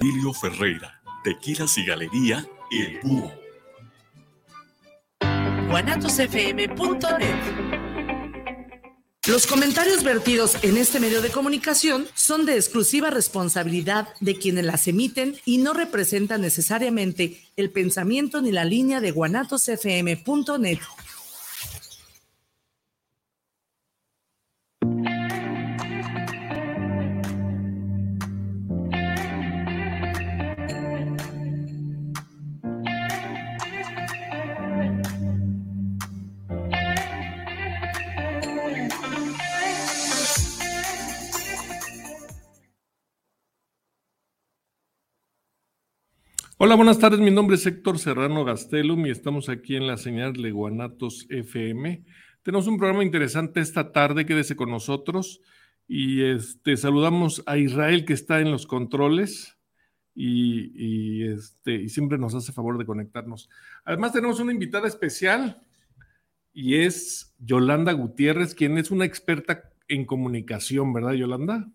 Emilio Ferreira, Tequilas y Galería El Búho. Los comentarios vertidos en este medio de comunicación son de exclusiva responsabilidad de quienes las emiten y no representan necesariamente el pensamiento ni la línea de guanatosfm.net. Hola, buenas tardes. Mi nombre es Héctor Serrano Gastelum y estamos aquí en la señal de Guanatos FM. Tenemos un programa interesante esta tarde, quédese con nosotros. Y este, saludamos a Israel que está en los controles y, este, y siempre nos hace favor de conectarnos. Además, tenemos una invitada especial y es Yolanda Gutiérrez, quien es una experta en comunicación, ¿verdad, Yolanda?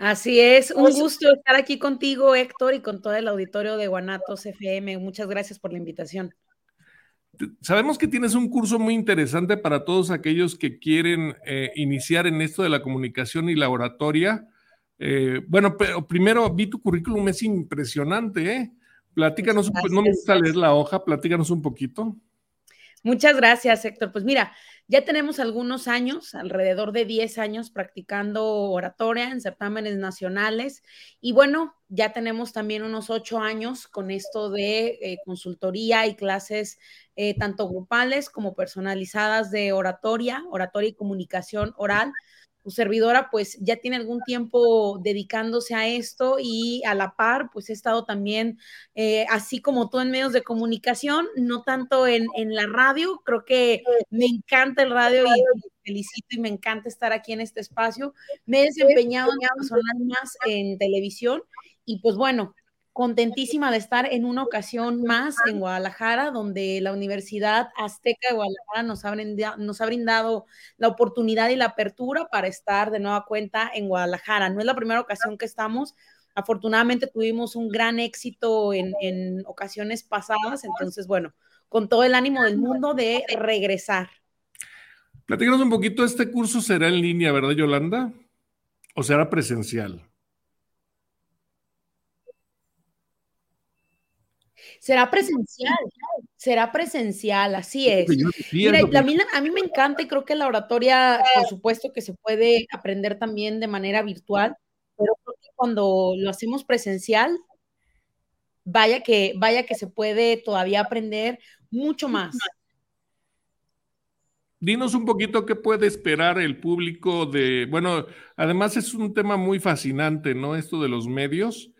Así es, un gusto estar aquí contigo, Héctor, y con todo el auditorio de Guanatos FM. Muchas gracias por la invitación. Sabemos que tienes un curso muy interesante para todos aquellos que quieren eh, iniciar en esto de la comunicación y la oratoria. Eh, bueno, pero primero vi tu currículum, es impresionante, ¿eh? Platícanos, no me gusta leer la hoja, platícanos un poquito. Muchas gracias, Héctor. Pues mira, ya tenemos algunos años, alrededor de 10 años practicando oratoria en certámenes nacionales y bueno, ya tenemos también unos 8 años con esto de eh, consultoría y clases eh, tanto grupales como personalizadas de oratoria, oratoria y comunicación oral tu servidora pues ya tiene algún tiempo dedicándose a esto y a la par pues he estado también eh, así como tú en medios de comunicación, no tanto en, en, la radio, creo que me encanta el radio y felicito y me encanta estar aquí en este espacio. Me he desempeñado en personal más en televisión y pues bueno, contentísima de estar en una ocasión más en Guadalajara, donde la Universidad Azteca de Guadalajara nos ha, brindado, nos ha brindado la oportunidad y la apertura para estar de nueva cuenta en Guadalajara. No es la primera ocasión que estamos. Afortunadamente tuvimos un gran éxito en, en ocasiones pasadas, entonces, bueno, con todo el ánimo del mundo de regresar. Platícanos un poquito, este curso será en línea, ¿verdad, Yolanda? ¿O será presencial? Será presencial, será presencial, así es. Mira, a, mí, a mí me encanta y creo que la oratoria, por supuesto que se puede aprender también de manera virtual, pero creo que cuando lo hacemos presencial, vaya que, vaya que se puede todavía aprender mucho más. Dinos un poquito qué puede esperar el público de, bueno, además es un tema muy fascinante, ¿no? Esto de los medios.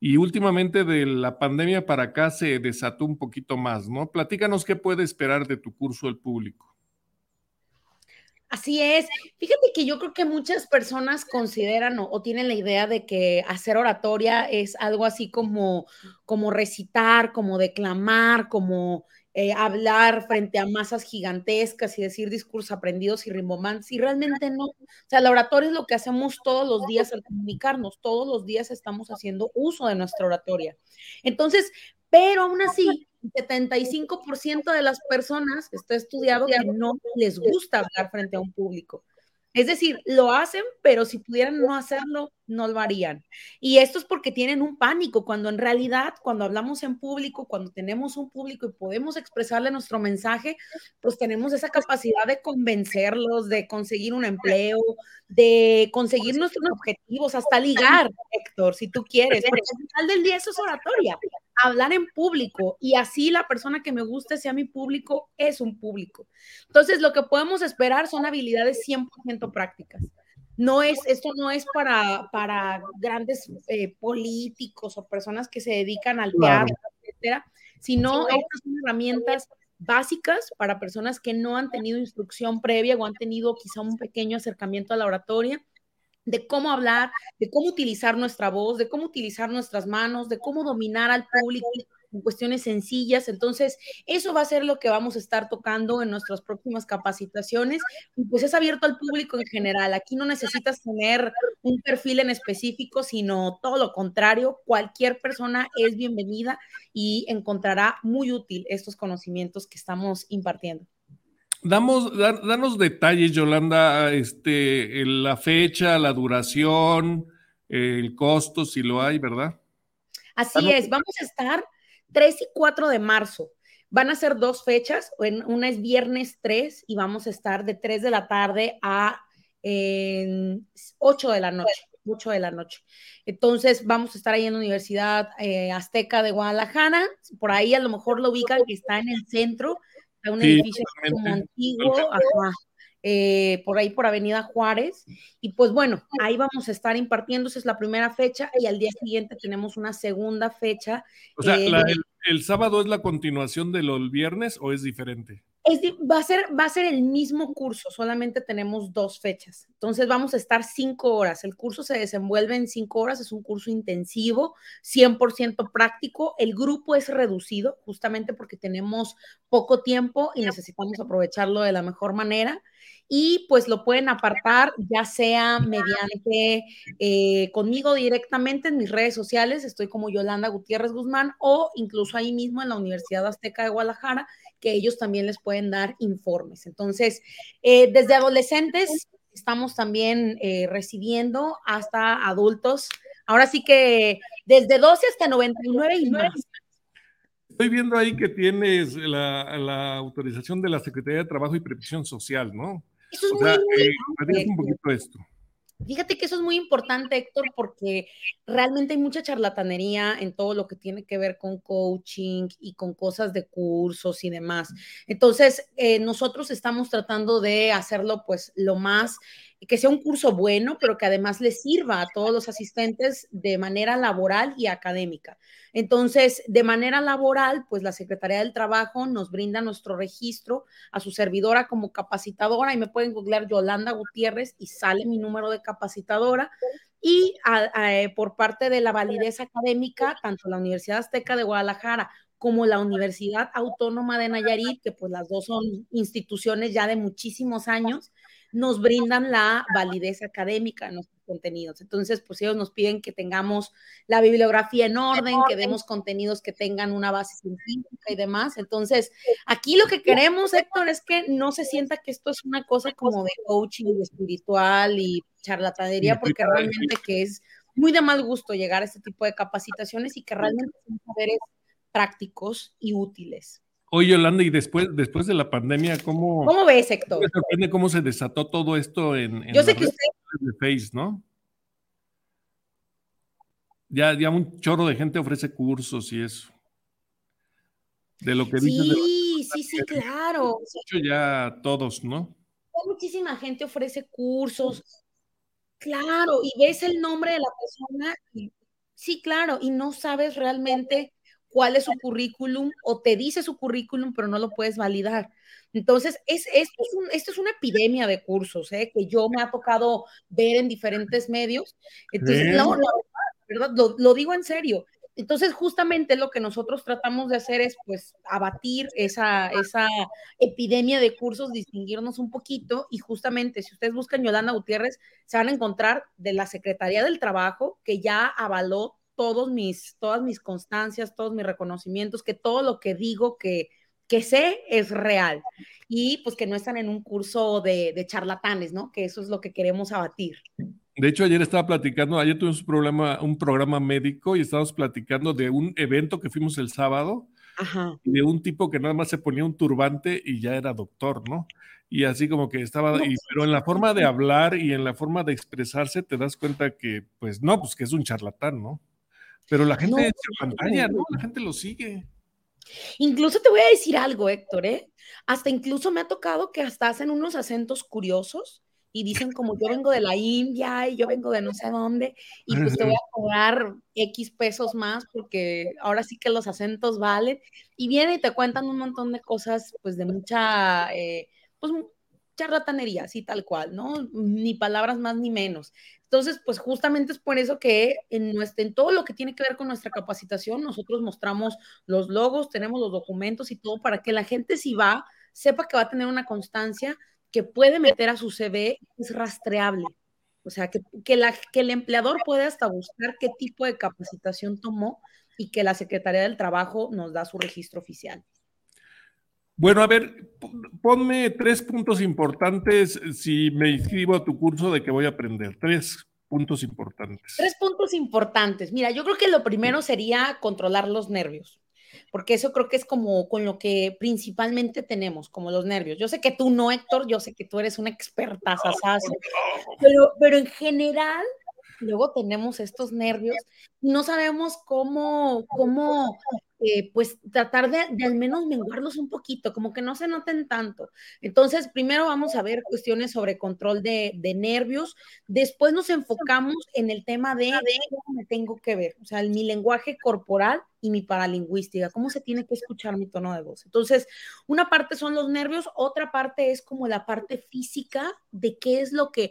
Y últimamente de la pandemia para acá se desató un poquito más, ¿no? Platícanos qué puede esperar de tu curso el público. Así es. Fíjate que yo creo que muchas personas consideran o, tienen la idea de que hacer oratoria es algo así como, como recitar, como declamar, como eh, hablar frente a masas gigantescas y decir discursos aprendidos y rimbomantes, y realmente no. O sea, la oratoria es lo que hacemos todos los días al comunicarnos, todos los días estamos haciendo uso de nuestra oratoria. Entonces, pero aún así, 75% de las personas, está estudiado que no les gusta hablar frente a un público. Es decir, lo hacen, pero si pudieran no hacerlo, no lo harían. Y esto es porque tienen un pánico, cuando en realidad, cuando hablamos en público, cuando tenemos un público y podemos expresarle nuestro mensaje, pues tenemos esa capacidad de convencerlos, de conseguir un empleo, de conseguir nuestros objetivos, hasta ligar, Héctor, si tú quieres. Porque al final del día eso es oratoria hablar en público y así la persona que me guste sea mi público es un público. Entonces, lo que podemos esperar son habilidades 100% prácticas. No es, esto no es para, para grandes eh, políticos o personas que se dedican al teatro, etcétera, sino estas son herramientas básicas para personas que no han tenido instrucción previa o han tenido quizá un pequeño acercamiento a la oratoria de cómo hablar, de cómo utilizar nuestra voz, de cómo utilizar nuestras manos, de cómo dominar al público en cuestiones sencillas. Entonces, eso va a ser lo que vamos a estar tocando en nuestras próximas capacitaciones. Y pues es abierto al público en general. Aquí no necesitas tener un perfil en específico, sino todo lo contrario. Cualquier persona es bienvenida y encontrará muy útil estos conocimientos que estamos impartiendo. Damos, danos detalles, Yolanda, este, la fecha, la duración, el costo, si lo hay, ¿verdad? Así es, vamos a estar 3 y 4 de marzo. Van a ser dos fechas, una es viernes 3 y vamos a estar de 3 de la tarde a 8 de la noche. 8 de la noche. Entonces vamos a estar ahí en la Universidad eh, Azteca de Guadalajara. Por ahí a lo mejor lo ubican que está en el centro, está un edificio como antiguo, eh, por ahí por Avenida Juárez. Y pues bueno, ahí vamos a estar impartiendo, esa es la primera fecha y al día siguiente tenemos una segunda fecha. O sea, eh, el, sábado es la continuación de del viernes o es diferente? Va, a ser, va a ser el mismo curso, solamente tenemos dos fechas. Entonces vamos a estar cinco horas. El curso se desenvuelve en cinco horas, es un curso intensivo, 100% práctico. El grupo es reducido justamente porque tenemos poco tiempo y necesitamos aprovecharlo de la mejor manera y pues lo pueden apartar ya sea mediante eh, conmigo directamente en mis redes sociales, estoy como Yolanda Gutiérrez Guzmán o incluso ahí mismo en la Universidad Azteca de Guadalajara, que ellos también les pueden dar informes. Entonces, eh, desde adolescentes estamos también eh, recibiendo hasta adultos. Ahora sí que desde 12 hasta 99 y más. Estoy viendo ahí que tienes la, la autorización de la Secretaría de Trabajo y Previsión Social, ¿no? Eso es muy, eh, un poquito esto. Fíjate que eso es muy importante, Héctor, porque realmente hay mucha charlatanería en todo lo que tiene que ver con coaching y con cosas de cursos y demás. Entonces, eh, nosotros estamos tratando de hacerlo pues lo más que sea un curso bueno, pero que además le sirva a todos los asistentes de manera laboral y académica. Entonces, de manera laboral, pues la Secretaría del Trabajo nos brinda nuestro registro a su servidora como capacitadora y me pueden googlear Yolanda Gutiérrez y sale mi número de capacitadora. Y eh, por parte de la validez académica, tanto la Universidad Azteca de Guadalajara como la Universidad Autónoma de Nayarit, que pues las dos son instituciones ya de muchísimos años, nos brindan la validez académica de nuestros contenidos. Entonces, pues ellos nos piden que tengamos la bibliografía en orden, que demos contenidos que tengan una base científica y demás. Entonces, aquí lo que queremos, Héctor, es que no se sienta que esto es una cosa como de coaching espiritual y charlatanería, porque realmente que es muy de mal gusto llegar a este tipo de capacitaciones y que realmente son saberes prácticos y útiles. Oye, Yolanda, y después, después de la pandemia, ¿cómo, ¿Cómo ves, Héctor? Me sorprende cómo se desató todo esto en, Yo sé que usted... de Face, ¿no? Ya, ya un chorro de gente ofrece cursos y eso. De lo que dices. Sí, sí, sí, claro. Hecho ya todos, ¿no? Muchísima gente ofrece cursos. Claro, y ves el nombre de la persona y sí, claro, y no sabes realmente cuál es su currículum o te dice su currículum, pero no lo puedes validar. Entonces, es, esto, es un, esto es una epidemia de cursos ¿eh? que yo me ha tocado ver en diferentes medios. Entonces, no, no, ¿verdad? Lo, digo en serio. Entonces, justamente lo que nosotros tratamos de hacer es, pues, abatir esa, esa epidemia de cursos, distinguirnos un poquito y justamente, si ustedes buscan Yolanda Gutiérrez, se van a encontrar de la Secretaría del Trabajo, que ya avaló todos mis, todas mis constancias, todos mis reconocimientos, que todo lo que digo que, que sé es real y pues que no están en un curso de, de, charlatanes, ¿no? Que eso es lo que queremos abatir. De hecho, ayer estaba platicando, ayer tuvimos un programa, un programa médico y estábamos platicando de un evento que fuimos el sábado, Ajá. de un tipo que nada más se ponía un turbante y ya era doctor, ¿no? Y así como que estaba, y, pero en la forma de hablar y en la forma de expresarse te das cuenta que, pues no, pues que es un charlatán, ¿no? Pero la gente no, pantalla, ¿no? La gente lo sigue. Incluso te voy a decir algo, Héctor, ¿eh? Hasta incluso me ha tocado que hasta hacen unos acentos curiosos y dicen como yo vengo de la India y yo vengo de no sé dónde y pues te voy a cobrar X pesos más porque ahora sí que los acentos valen y vienen y te cuentan un montón de cosas pues de mucha, eh, pues charlatanería, así tal cual, ¿no? Ni palabras más ni menos. Entonces, pues justamente es por eso que en, nuestro, en todo lo que tiene que ver con nuestra capacitación, nosotros mostramos los logos, tenemos los documentos y todo para que la gente si va, sepa que va a tener una constancia que puede meter a su CV, es rastreable. O sea, que, que el empleador puede hasta buscar qué tipo de capacitación tomó y que la Secretaría del Trabajo nos da su registro oficial. Bueno, a ver, ponme tres puntos importantes si me inscribo a tu curso de que voy a aprender. Tres puntos importantes. Tres puntos importantes. Mira, yo creo que lo primero sería controlar los nervios porque eso creo que es como con lo que principalmente tenemos, como los nervios. Yo sé que tú no, Héctor, yo sé que tú eres una experta, sasazo, pero, pero en general, luego tenemos estos nervios, no sabemos cómo, cómo eh, pues tratar de, al menos menguarlos un poquito, como que no se noten tanto. Entonces, primero vamos a ver cuestiones sobre control de, nervios, después nos enfocamos en el tema de, cómo me tengo que ver, o sea, mi lenguaje corporal y mi paralingüística, cómo se tiene que escuchar mi tono de voz. Entonces, una parte son los nervios, otra parte es como la parte física de qué es lo que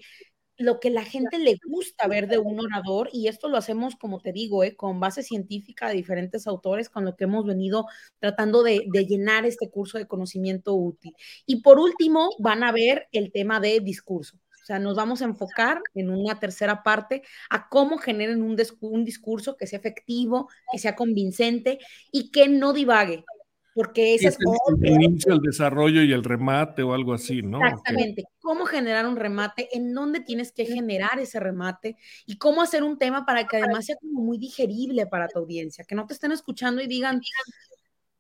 lo que la gente le gusta ver de un orador, y esto lo hacemos, como te digo, eh, con base científica de diferentes autores, con lo que hemos venido tratando de, de, llenar este curso de conocimiento útil. Y por último, van a ver el tema de discurso. O sea, nos vamos a enfocar en una tercera parte a cómo generen un, un discurso que sea efectivo, que sea convincente y que no divague, porque ese es, el, inicio, el desarrollo y el remate o algo así, ¿no? Exactamente. Cómo generar un remate, en dónde tienes que generar ese remate y cómo hacer un tema para que además sea como muy digerible para tu audiencia, que no te estén escuchando y digan,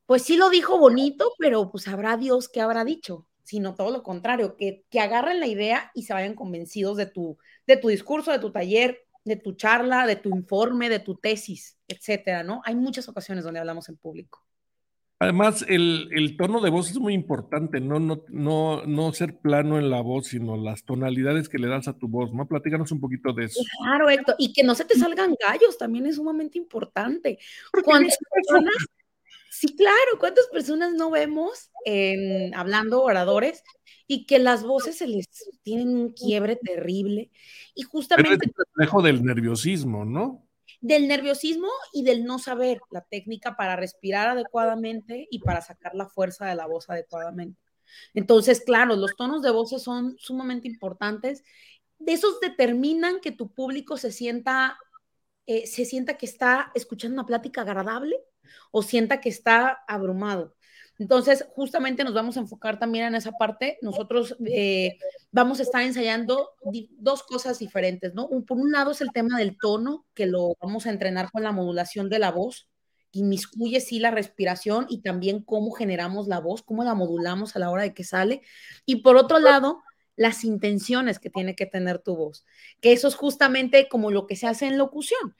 pues sí lo dijo bonito, pero pues sabrá Dios qué habrá dicho, sino todo lo contrario, que, que agarren la idea y se vayan convencidos de tu, de tu discurso, de tu taller, de tu charla, de tu informe, de tu tesis, etcétera, ¿no? Hay muchas ocasiones donde hablamos en público. Además, el, tono de voz es muy importante, ¿no? No, no, no ser plano en la voz, sino las tonalidades que le das a tu voz, ¿no? Platícanos un poquito de eso. Claro, Héctor, y que no se te salgan gallos también es sumamente importante. ¿Cuántas personas? Sí, claro, ¿cuántas personas no vemos en, hablando oradores y que las voces se les tienen un quiebre terrible? Y justamente... es el reflejo del nerviosismo, ¿no? Del nerviosismo y del no saber la técnica para respirar adecuadamente y para sacar la fuerza de la voz adecuadamente. Entonces, claro, los tonos de voces son sumamente importantes. De esos determinan que tu público se sienta, eh, se sienta que está escuchando una plática agradable o sienta que está abrumado. Entonces, justamente nos vamos a enfocar también en esa parte. Nosotros eh, vamos a estar ensayando dos cosas diferentes, ¿no? por un lado es el tema del tono, que lo vamos a entrenar con la modulación de la voz, inmiscuye sí la respiración y también cómo generamos la voz, cómo la modulamos a la hora de que sale. Y por otro lado, las intenciones que tiene que tener tu voz, que eso es justamente como lo que se hace en locución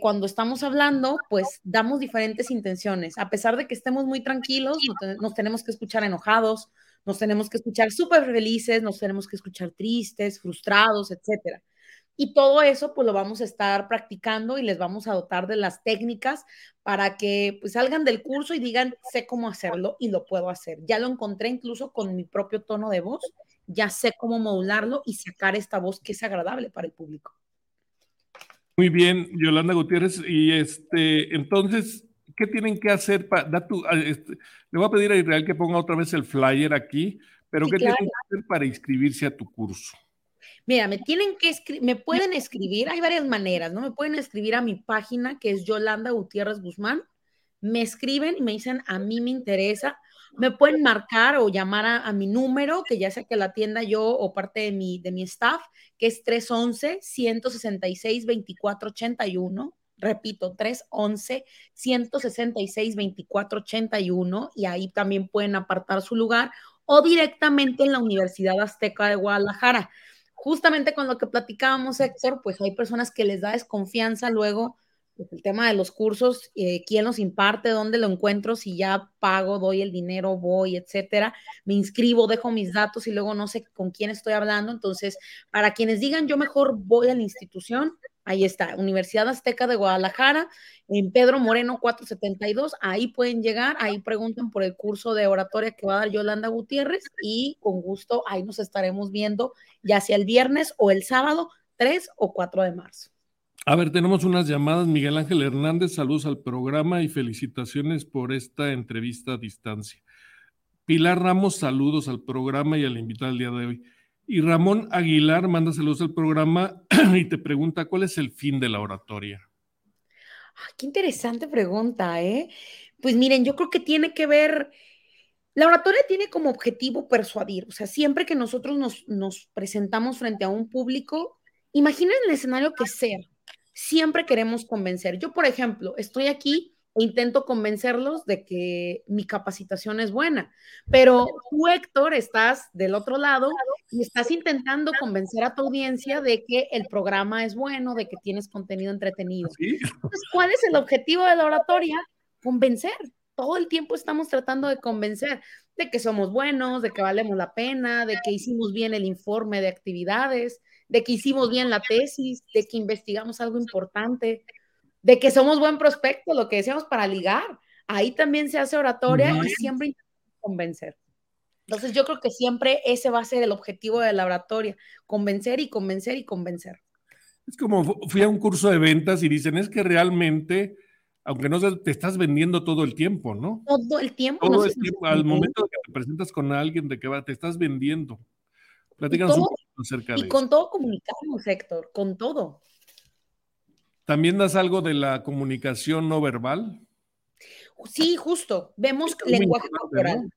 cuando estamos hablando, pues damos diferentes intenciones. A pesar de que estemos muy tranquilos, nos tenemos que escuchar enojados, nos tenemos que escuchar súper felices, nos tenemos que escuchar tristes, frustrados, etcétera. Y todo eso, pues lo vamos a estar practicando y les vamos a dotar de las técnicas para que pues salgan del curso y digan, sé cómo hacerlo y lo puedo hacer. Ya lo encontré incluso con mi propio tono de voz, ya sé cómo modularlo y sacar esta voz que es agradable para el público. Muy bien, Yolanda Gutiérrez. Y este, entonces, ¿qué tienen que hacer para tu, este, le voy a pedir a Israel que ponga otra vez el flyer aquí, pero ¿qué tienen que hacer para inscribirse a tu curso? Mira, me tienen que me pueden escribir, hay varias maneras, ¿no? Me pueden escribir a mi página que es Yolanda Gutiérrez Guzmán. Me escriben y me dicen, a mí me interesa me pueden marcar o llamar a, mi número, que ya sea que la atienda yo o parte de mi, de mi staff, que es 311-166-2481. Repito, 311-166-2481 y ahí también pueden apartar su lugar o directamente en la Universidad Azteca de Guadalajara. Justamente con lo que platicábamos, Héctor, pues hay personas que les da desconfianza luego pues, el tema de los cursos, eh, quién los imparte, dónde lo encuentro, si ya pago, doy el dinero, voy, etcétera. Me inscribo, dejo mis datos y luego no sé con quién estoy hablando. Entonces, para quienes digan yo mejor voy a la institución, ahí está, Universidad Azteca de Guadalajara, en Pedro Moreno 472, ahí pueden llegar, ahí preguntan por el curso de oratoria que va a dar Yolanda Gutiérrez y con gusto ahí nos estaremos viendo ya sea el viernes o el sábado 3 o 4 de marzo. A ver, tenemos unas llamadas. Miguel Ángel Hernández, saludos al programa y felicitaciones por esta entrevista a distancia. Pilar Ramos, saludos al programa y al invitado el día de hoy. Y Ramón Aguilar manda saludos al programa y te pregunta, ¿cuál es el fin de la oratoria? qué interesante pregunta, ¿eh? Pues miren, yo creo que tiene que ver, la oratoria tiene como objetivo persuadir, o sea, siempre que nosotros nos, nos presentamos frente a un público, imaginen el escenario que sea, siempre queremos convencer. Yo, por ejemplo, estoy aquí e intento convencerlos de que mi capacitación es buena, pero tú, Héctor, estás del otro lado y estás intentando convencer a tu audiencia de que el programa es bueno, de que tienes contenido entretenido. Entonces, ¿cuál es el objetivo de la oratoria? Convencer. Todo el tiempo estamos tratando de convencer de que somos buenos, de que valemos la pena, de que hicimos bien el informe de actividades, de que hicimos bien la tesis, de que investigamos algo importante de que somos buen prospecto, lo que decíamos para ligar. Ahí también se hace oratoria y siempre intentamos convencer. Entonces yo creo que siempre ese va a ser el objetivo de la oratoria, convencer y convencer y convencer. Es como fui a un curso de ventas y dicen, es que realmente, aunque no te estás vendiendo todo el tiempo, ¿no? Todo el tiempo. Todo el tiempo, al momento que te presentas con alguien de que va, te estás vendiendo. Platícanos un poco acerca de Y con todo comunicamos, Héctor, con todo. ¿También das algo de la comunicación no verbal? Sí, justo. Vemos lenguaje corporal.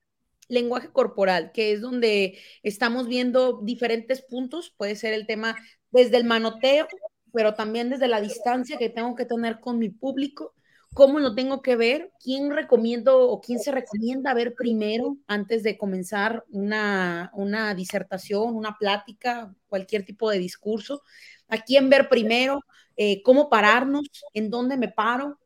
Lenguaje corporal, que es donde estamos viendo diferentes puntos. Puede ser el tema desde el manoteo, pero también desde la distancia que tengo que tener con mi público. ¿Cómo lo tengo que ver? ¿Quién recomiendo o quién se recomienda ver primero antes de comenzar una, una disertación, una plática, cualquier tipo de discurso? ¿A quién ver primero? Eh, cómo pararnos, en dónde me paro.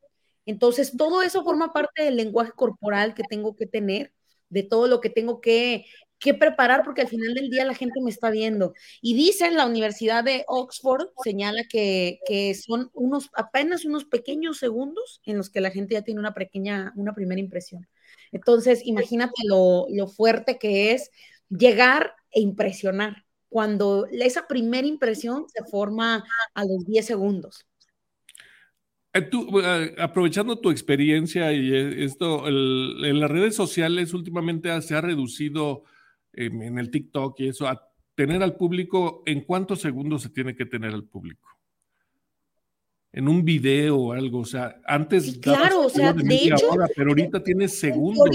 Entonces, todo eso forma parte del lenguaje corporal que tengo que tener, de todo lo que tengo que, que preparar, porque al final del día la gente me está viendo. Y dicen, la Universidad de Oxford señala que, que, son unos, apenas unos pequeños segundos en los que la gente ya tiene una pequeña, una primera impresión. Entonces, imagínate lo, lo fuerte que es llegar e impresionar cuando esa primera impresión se forma a los 10 segundos. Eh, eh, aprovechando tu experiencia y eh, esto, en las redes sociales últimamente se ha reducido en el TikTok y eso, a tener al público, ¿en cuántos segundos se tiene que tener al público? En un video o algo, o sea, antes... claro, o sea, de, hecho... pero ahorita tienes segundos.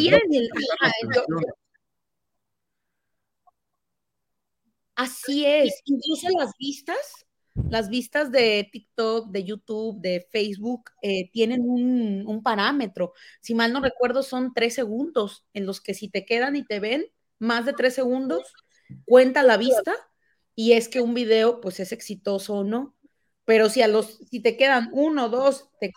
Así es, incluso las vistas, las vistas de TikTok, de YouTube, de Facebook, eh, tienen un, parámetro. Si mal no recuerdo, son tres segundos en los que si te quedan y te ven más de tres segundos, cuenta la vista y es que un video pues es exitoso o no. Pero si a los, si te quedan uno, dos, te,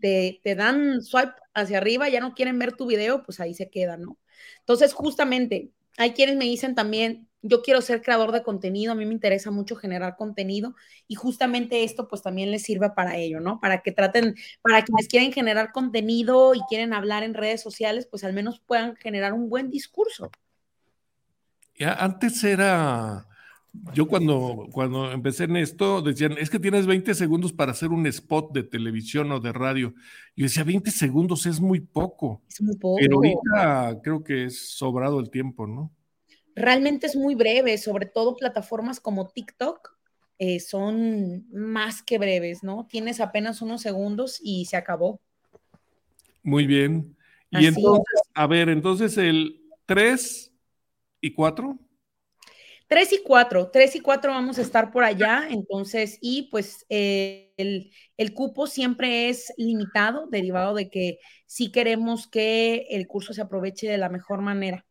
te, te dan swipe hacia arriba, ya no quieren ver tu video, pues ahí se queda, ¿no? Entonces, justamente, hay quienes me dicen también, yo quiero ser creador de contenido, a mí me interesa mucho generar contenido y justamente esto pues también les sirve para ello, ¿no? Para que traten, para quienes quieren generar contenido y quieren hablar en redes sociales, pues al menos puedan generar un buen discurso. Ya, antes era, yo cuando, cuando empecé en esto, decían, es que tienes 20 segundos para hacer un spot de televisión o de radio. Y decía, 20 segundos es muy poco. Es muy poco. Pero ahorita creo que es sobrado el tiempo, ¿no? realmente es muy breve, sobre todo plataformas como TikTok eh, son más que breves, ¿no? Tienes apenas unos segundos y se acabó. Muy bien. Y entonces, a ver, entonces el 3 y 4. 3 y 4, 3 y 4 vamos a estar por allá, entonces, y pues eh, el, el, cupo siempre es limitado, derivado de que sí queremos que el curso se aproveche de la mejor manera.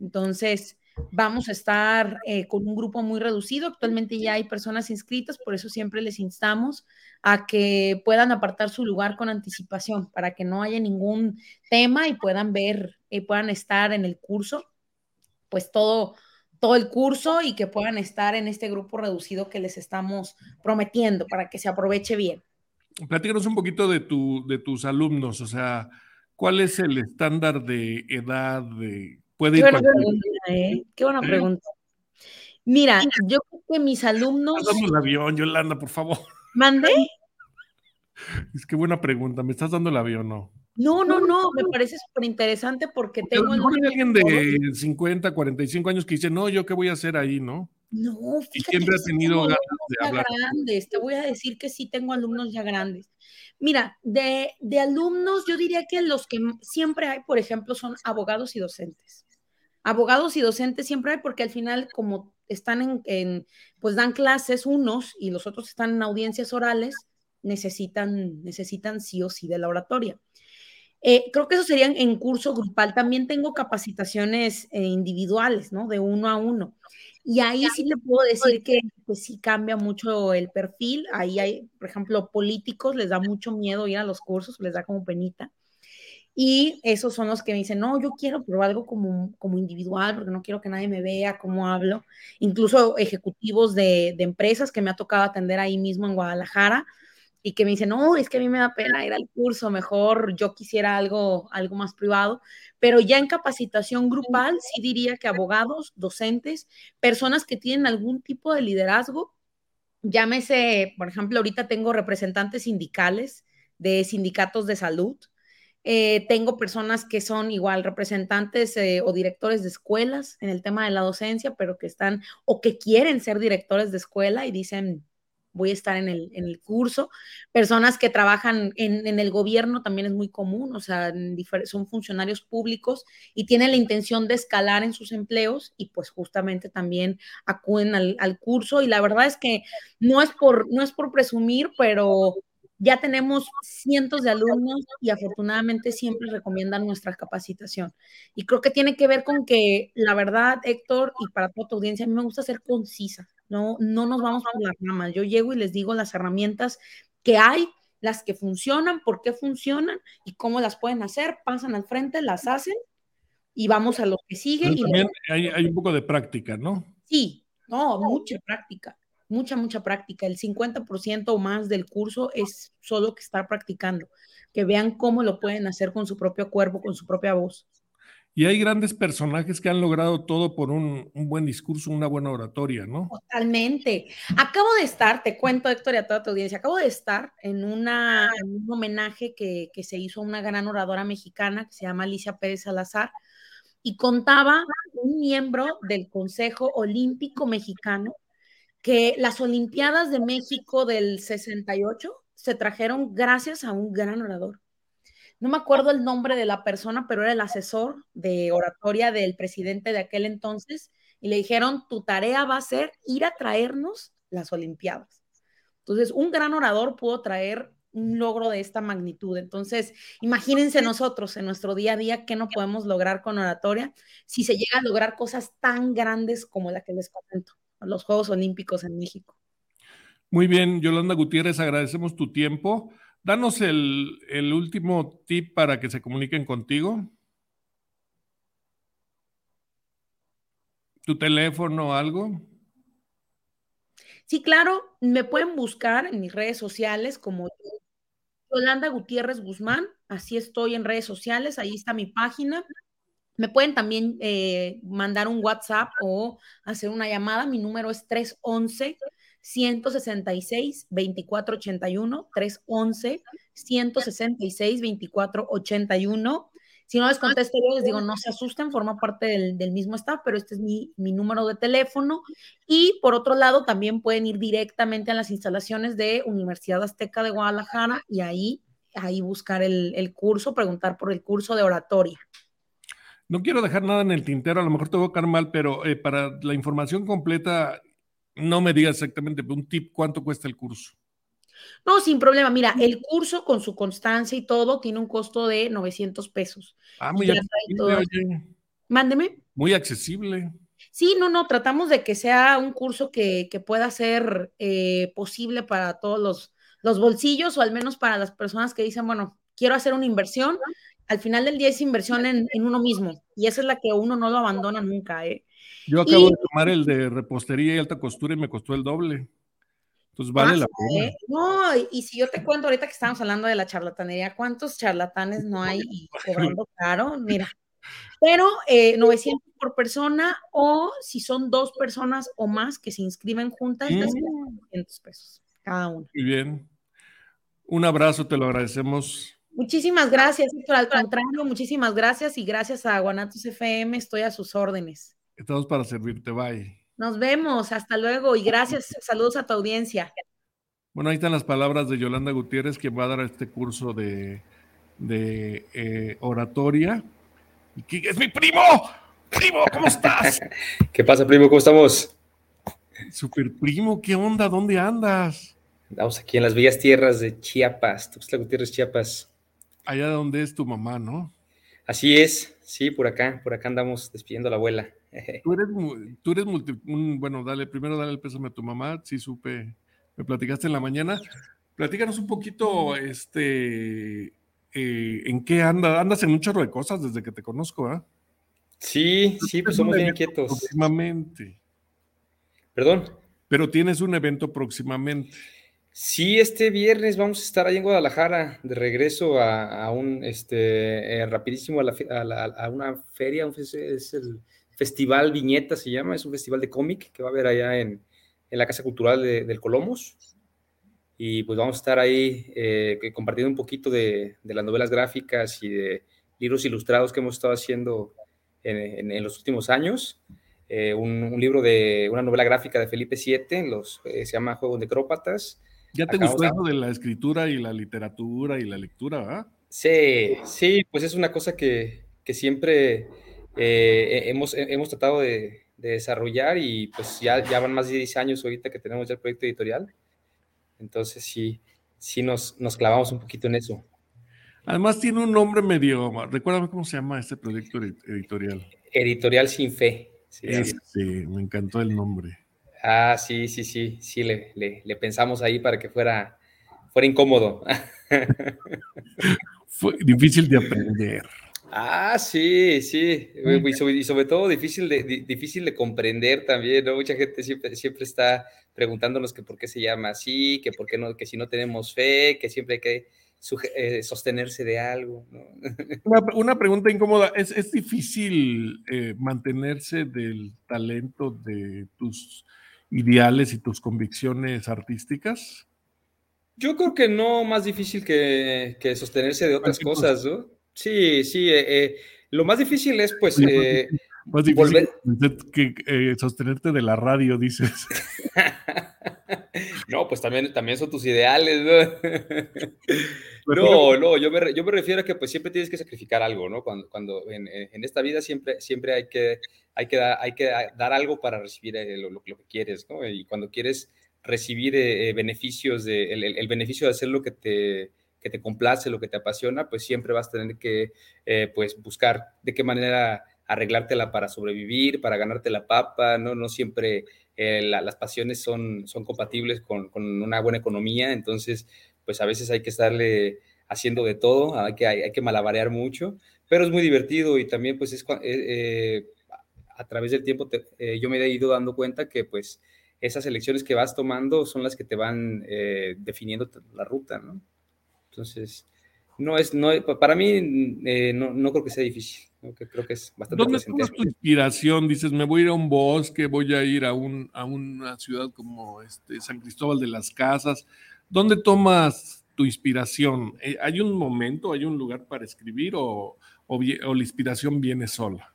Entonces, Vamos a estar eh, con un grupo muy reducido. Actualmente ya hay personas inscritas, por eso siempre les instamos a que puedan apartar su lugar con anticipación para que no haya ningún tema y puedan ver, y eh, puedan estar en el curso, pues todo, todo el curso y que puedan estar en este grupo reducido que les estamos prometiendo para que se aproveche bien. Platícanos un poquito de, tu, de tus alumnos, o sea, ¿cuál es el estándar de edad de Qué buena pregunta, ¿eh? Qué buena pregunta. Mira, yo creo que mis alumnos. Dame el avión, Yolanda, por favor. ¿Mande? Es que buena pregunta. ¿Me estás dando el avión o no? No, no, no, me parece súper interesante porque tengo... Hay alguien de 50, 45 años que dice, no, ¿yo qué voy a hacer ahí, no? No, fíjate. Y siempre ha tenido ganas de hablar. Grandes. Te voy a decir que sí tengo alumnos ya grandes. Mira, de, de alumnos, yo diría que los que siempre hay, por ejemplo, son abogados y docentes. Abogados y docentes siempre hay porque al final, como están en, pues dan clases unos y los otros están en audiencias orales, necesitan, necesitan sí o sí de la oratoria. Eh, creo que eso sería en curso grupal. También tengo capacitaciones eh, individuales, ¿no? De uno a uno. Y ahí sí te puedo decir que pues, sí cambia mucho el perfil. Ahí hay, por ejemplo, políticos, les da mucho miedo ir a los cursos, les da como penita. Y esos son los que me dicen, no, yo quiero probar algo como, como individual, porque no quiero que nadie me vea cómo hablo. Incluso ejecutivos de, de empresas que me ha tocado atender ahí mismo en Guadalajara, y que me dicen, no, es que a mí me da pena ir al curso, mejor yo quisiera algo, algo más privado, pero ya en capacitación grupal sí diría que abogados, docentes, personas que tienen algún tipo de liderazgo, llámese, por ejemplo, ahorita tengo representantes sindicales de sindicatos de salud, eh, tengo personas que son igual representantes eh, o directores de escuelas en el tema de la docencia, pero que están o que quieren ser directores de escuela y dicen, voy a estar en el, en el curso. Personas que trabajan en, el gobierno también es muy común, o sea, son funcionarios públicos y tienen la intención de escalar en sus empleos y pues justamente también acuden al, al curso. Y la verdad es que no es por, no es por presumir, pero ya tenemos cientos de alumnos y afortunadamente siempre recomiendan nuestra capacitación. Y creo que tiene que ver con que, la verdad, Héctor, y para toda tu audiencia, a mí me gusta ser concisa, no, no nos vamos por las ramas. Yo llego y les digo las herramientas que hay, las que funcionan, por qué funcionan y cómo las pueden hacer, pasan al frente, las hacen y vamos a lo que sigue. y también hay, hay un poco de práctica, ¿no? Sí, no, mucha práctica mucha, mucha práctica. El 50% o más del curso es solo que estar practicando, que vean cómo lo pueden hacer con su propio cuerpo, con su propia voz. Y hay grandes personajes que han logrado todo por un, buen discurso, una buena oratoria, ¿no? Totalmente. Acabo de estar, te cuento, Héctor, y a toda tu audiencia, acabo de estar en, una, un homenaje que, que se hizo a una gran oradora mexicana que se llama Alicia Pérez Salazar y contaba un miembro del Consejo Olímpico Mexicano que las Olimpiadas de México del 68 se trajeron gracias a un gran orador. No me acuerdo el nombre de la persona, pero era el asesor de oratoria del presidente de aquel entonces, y le dijeron, tu tarea va a ser ir a traernos las Olimpiadas. Entonces, un gran orador pudo traer un logro de esta magnitud. Entonces, imagínense nosotros en nuestro día a día qué no podemos lograr con oratoria si se llega a lograr cosas tan grandes como la que les comento los Juegos Olímpicos en México. Muy bien, Yolanda Gutiérrez, agradecemos tu tiempo. Danos el, último tip para que se comuniquen contigo. ¿Tu teléfono o algo? Sí, claro, me pueden buscar en mis redes sociales como Yolanda Gutiérrez Guzmán, así estoy en redes sociales, ahí está mi página. Me pueden también eh, mandar un WhatsApp o hacer una llamada. Mi número es 311 166 2481 311 166 2481. Si no les contesto yo, les digo, no se asusten, forma parte del, del mismo staff, pero este es mi, mi, número de teléfono. Y por otro lado, también pueden ir directamente a las instalaciones de Universidad Azteca de Guadalajara y ahí, ahí buscar el, el curso, preguntar por el curso de oratoria. No quiero dejar nada en el tintero, a lo mejor te voy a caer mal, pero eh, para la información completa, no me digas exactamente un tip, ¿cuánto cuesta el curso? No, sin problema. Mira, el curso con su constancia y todo tiene un costo de 900 pesos. Ah, muy accesible. Mándeme. Muy accesible. Sí, no, no, tratamos de que sea un curso que, que pueda ser eh, posible para todos los, los bolsillos o al menos para las personas que dicen, bueno, quiero hacer una inversión, al final del día es inversión en, uno mismo y esa es la que uno no lo abandona nunca. ¿eh? Yo acabo de tomar el de repostería y alta costura y me costó el doble. Entonces vale la pena. ¿eh? No, y, si yo te cuento ahorita que estamos hablando de la charlatanería, ¿cuántos charlatanes no hay y cobrando caro? Mira, pero 900 eh, por persona o si son dos personas o más que se inscriben juntas, mm. 900 pesos cada uno. Muy bien. Un abrazo, te lo agradecemos. Muchísimas gracias, Héctor. Al contrario, muchísimas gracias y gracias a Guanatos FM estoy a sus órdenes. Estamos para servirte. Bye. Nos vemos, hasta luego y gracias, saludos a tu audiencia. Bueno, ahí están las palabras de Yolanda Gutiérrez, que va a dar este curso de, de eh, oratoria. Y que es mi primo. Primo, ¿cómo estás? ¿Qué pasa, primo? ¿Cómo estamos? Super primo, ¿qué onda? ¿Dónde andas? Andamos aquí en las bellas tierras de Chiapas, Tuxtla Gutiérrez, Chiapas. Allá donde es tu mamá, ¿no? Así es, sí, por acá, por acá andamos despidiendo a la abuela. Tú eres, tú eres multi, bueno, dale, primero dale el pésame a tu mamá, sí supe, me platicaste en la mañana. Platícanos un poquito, este, eh, ¿en qué andas? Andas en un chorro de cosas desde que te conozco, ¿ah? Sí, sí, pues somos bien inquietos. Próximamente. Perdón. Pero tienes un evento próximamente. Sí, este viernes vamos a estar ahí en Guadalajara, de regreso a, un, este, eh, rapidísimo a, una feria, es el Festival Viñeta se llama, es un festival de cómic que va a haber allá en, en la Casa Cultural del Colomos. Y pues vamos a estar ahí eh, compartiendo un poquito de, de, las novelas gráficas y de libros ilustrados que hemos estado haciendo en, en, los últimos años. Eh, un, libro de una novela gráfica de Felipe VII, los, se llama Juego de Crópatas ¿Ya te gustó eso de la escritura y la literatura y la lectura, verdad? Sí, sí, pues es una cosa que, que siempre eh, hemos, hemos tratado de, desarrollar y pues ya, ya van más de 10 años ahorita que tenemos ya el proyecto editorial. Entonces sí, sí nos, nos clavamos un poquito en eso. Además tiene un nombre medio, recuérdame cómo se llama este proyecto editorial. Editorial Sin Fe. Sí, sí, me encantó el nombre. Ah, sí, sí, sí, sí, le, le, pensamos ahí para que fuera, fuera incómodo. Fue difícil de aprender. Ah, sí, sí, y sobre, todo difícil de, difícil de comprender también, ¿no? Mucha gente siempre, siempre está preguntándonos que por qué se llama así, que por qué no, que si no tenemos fe, que siempre hay que eh, sostenerse de algo, ¿no? Una, pregunta incómoda, ¿es, es difícil eh, mantenerse del talento de tus ideales y tus convicciones artísticas? Yo creo que no más difícil que, sostenerse de otras cosas, ¿no? Sí, sí. Eh, eh, lo más difícil es, pues, eh, más difícil que sostenerte de la radio, dices. no, pues también, también son tus ideales, ¿no? no, no, yo me, yo me refiero a que pues siempre tienes que sacrificar algo, ¿no? Cuando, cuando en, en esta vida siempre, siempre hay, que, hay, que dar, hay que dar algo para recibir eh, lo, lo, que quieres, ¿no? Y cuando quieres recibir eh, beneficios, de, el, el, beneficio de hacer lo que te, que te complace, lo que te apasiona, pues siempre vas a tener que eh, pues buscar de qué manera arreglártela para sobrevivir, para ganarte la papa, ¿no? No siempre eh, las pasiones son, son compatibles con, una buena economía, entonces pues a veces hay que estarle haciendo de todo, hay que, hay, que malabarear mucho, pero es muy divertido y también pues es eh, eh, a través del tiempo yo me he ido dando cuenta que pues esas elecciones que vas tomando son las que te van definiendo la ruta, ¿no? Entonces, no es, no, para mí no, no creo que sea difícil creo que es bastante ¿Dónde es tu inspiración? Dices, me voy a ir a un bosque, voy a ir a, un, a una ciudad como este, San Cristóbal de las Casas. ¿Dónde tomas tu inspiración? Eh, ¿Hay un momento, hay un lugar para escribir o, o, la inspiración viene sola?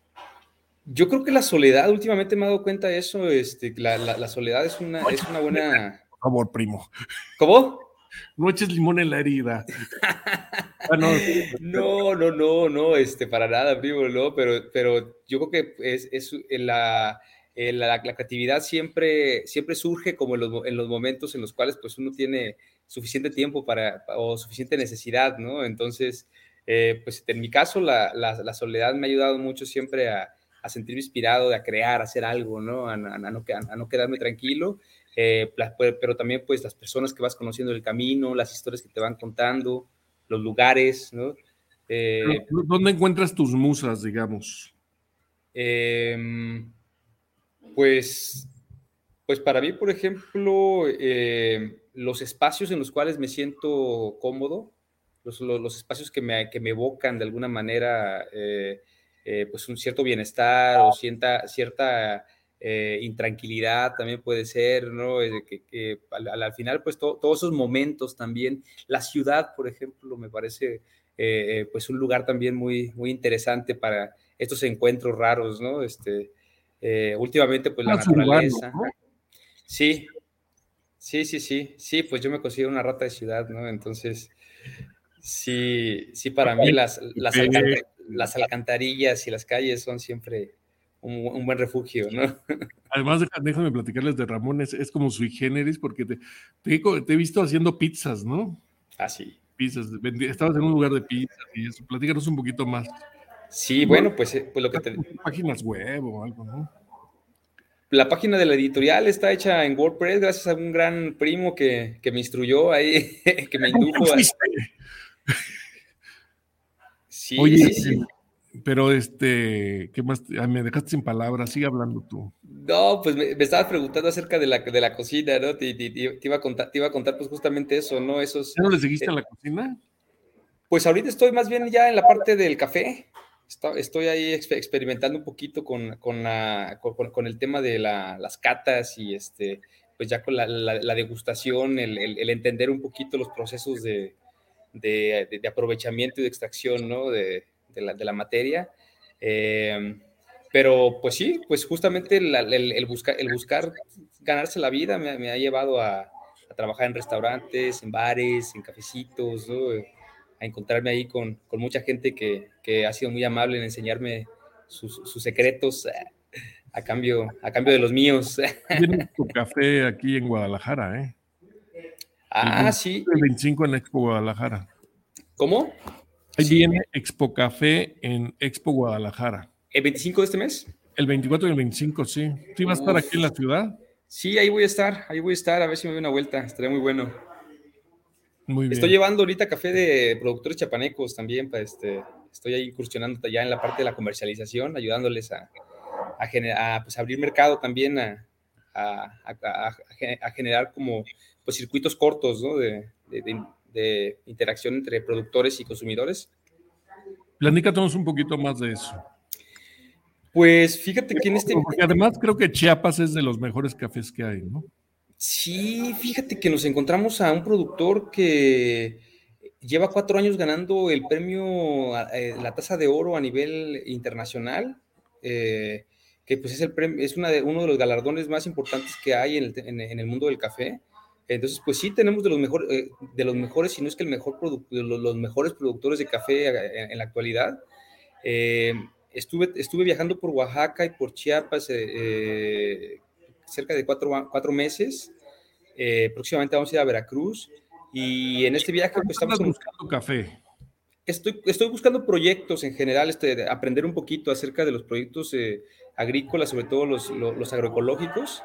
Yo creo que la soledad, últimamente me he dado cuenta de eso, este, la, la, soledad es una, es una buena... Por favor, primo. ¿Cómo? No eches limón en la herida. Ah, no, no, no, no, este, para nada, primo, no, pero, pero yo creo que es, es la, la, creatividad siempre, siempre surge como en los, en los, momentos en los cuales pues uno tiene suficiente tiempo para, o suficiente necesidad, ¿no? Entonces, eh, pues en mi caso la, la, soledad me ha ayudado mucho siempre a, a sentirme inspirado, a crear, a hacer algo, ¿no? A, no, a no quedarme tranquilo eh, pero también pues las personas que vas conociendo el camino, las historias que te van contando, los lugares, ¿no? Eh, ¿Dónde encuentras tus musas, digamos? Em, pues, pues para mí, por ejemplo, eh, los espacios en los cuales me siento cómodo, los, los, espacios que me, que me, evocan de alguna manera pues un cierto bienestar o sienta, cierta eh, intranquilidad también puede ser, ¿no? que, al, final, pues todos esos momentos también, la ciudad, por ejemplo, me parece eh, pues un lugar también muy, muy interesante para estos encuentros raros, ¿no? Este, Eh, últimamente, pues la naturaleza. Sí, sí, sí, sí, sí, pues yo me considero una rata de ciudad, ¿no? Entonces, sí, sí, para mí las, las, las alcantarillas y las calles son siempre un, buen refugio, ¿no? Además, déjame platicarles de Ramón, es, como sui generis, porque te, te, he visto haciendo pizzas, ¿no? Ah, sí. Pizzas, estabas en un lugar de pizzas y eso, platícanos un poquito más. Sí, bueno, pues, eh, pues lo que te... Páginas web o algo, ¿no? La página de la editorial está hecha en WordPress gracias a un gran primo que, me instruyó ahí, que me indujo a... Sí, sí, sí. Pero este, ¿qué más? me dejaste sin palabras, sigue hablando tú. No, pues me, estabas preguntando acerca de la, de la cocina, ¿no? Te, iba a contar, te iba a contar pues justamente eso, ¿no? Esos, ¿Ya no le seguiste a la cocina? Pues ahorita estoy más bien ya en la parte del café. Estoy ahí experimentando un poquito con, con, la, con, el tema de las catas y este, pues ya con la, la, degustación, el, el, entender un poquito los procesos de, de, de aprovechamiento y de extracción, ¿no? De, de la, de la materia. Eh, pero pues sí, pues justamente el, el, buscar, el buscar ganarse la vida me, ha llevado a, trabajar en restaurantes, en bares, en cafecitos, a encontrarme ahí con, con mucha gente que, que, ha sido muy amable en enseñarme sus, sus secretos a cambio, a cambio de los míos. Tienes tu café aquí en Guadalajara, ¿eh? Ah, sí. El 25 en Expo Guadalajara. ¿Cómo? Ahí viene Expo Café en Expo Guadalajara. ¿El 25 de este mes? El 24 y el 25, sí. ¿Tú vas a estar aquí en la ciudad? Sí, ahí voy a estar, ahí voy a estar, a ver si me doy una vuelta, estaría muy bueno. Muy bien. Estoy llevando ahorita café de productores chapanecos también, para este, estoy ahí incursionando ya en la parte de la comercialización, ayudándoles a, a, pues, abrir mercado también, a, a, generar como pues, circuitos cortos ¿no? de, de interacción entre productores y consumidores. Planícanos un poquito más de eso. Pues fíjate que en este... Porque además creo que Chiapas es de los mejores cafés que hay, ¿no? Sí, fíjate que nos encontramos a un productor que lleva cuatro años ganando el premio, eh, la tasa de oro a nivel internacional, eh, que pues es, el es una de, uno de los galardones más importantes que hay en el, en el mundo del café. Entonces, pues sí tenemos de los mejores, eh, de los mejores, si no es que el mejor de los, mejores productores de café eh, en, la actualidad. Eh, estuve, estuve viajando por Oaxaca y por Chiapas cerca de cuatro, cuatro meses. próximamente vamos a ir a Veracruz. Y en este viaje pues, estamos buscando café. Estoy, estoy buscando proyectos en general, este, aprender un poquito acerca de los proyectos agrícolas, sobre todo los, los, los agroecológicos.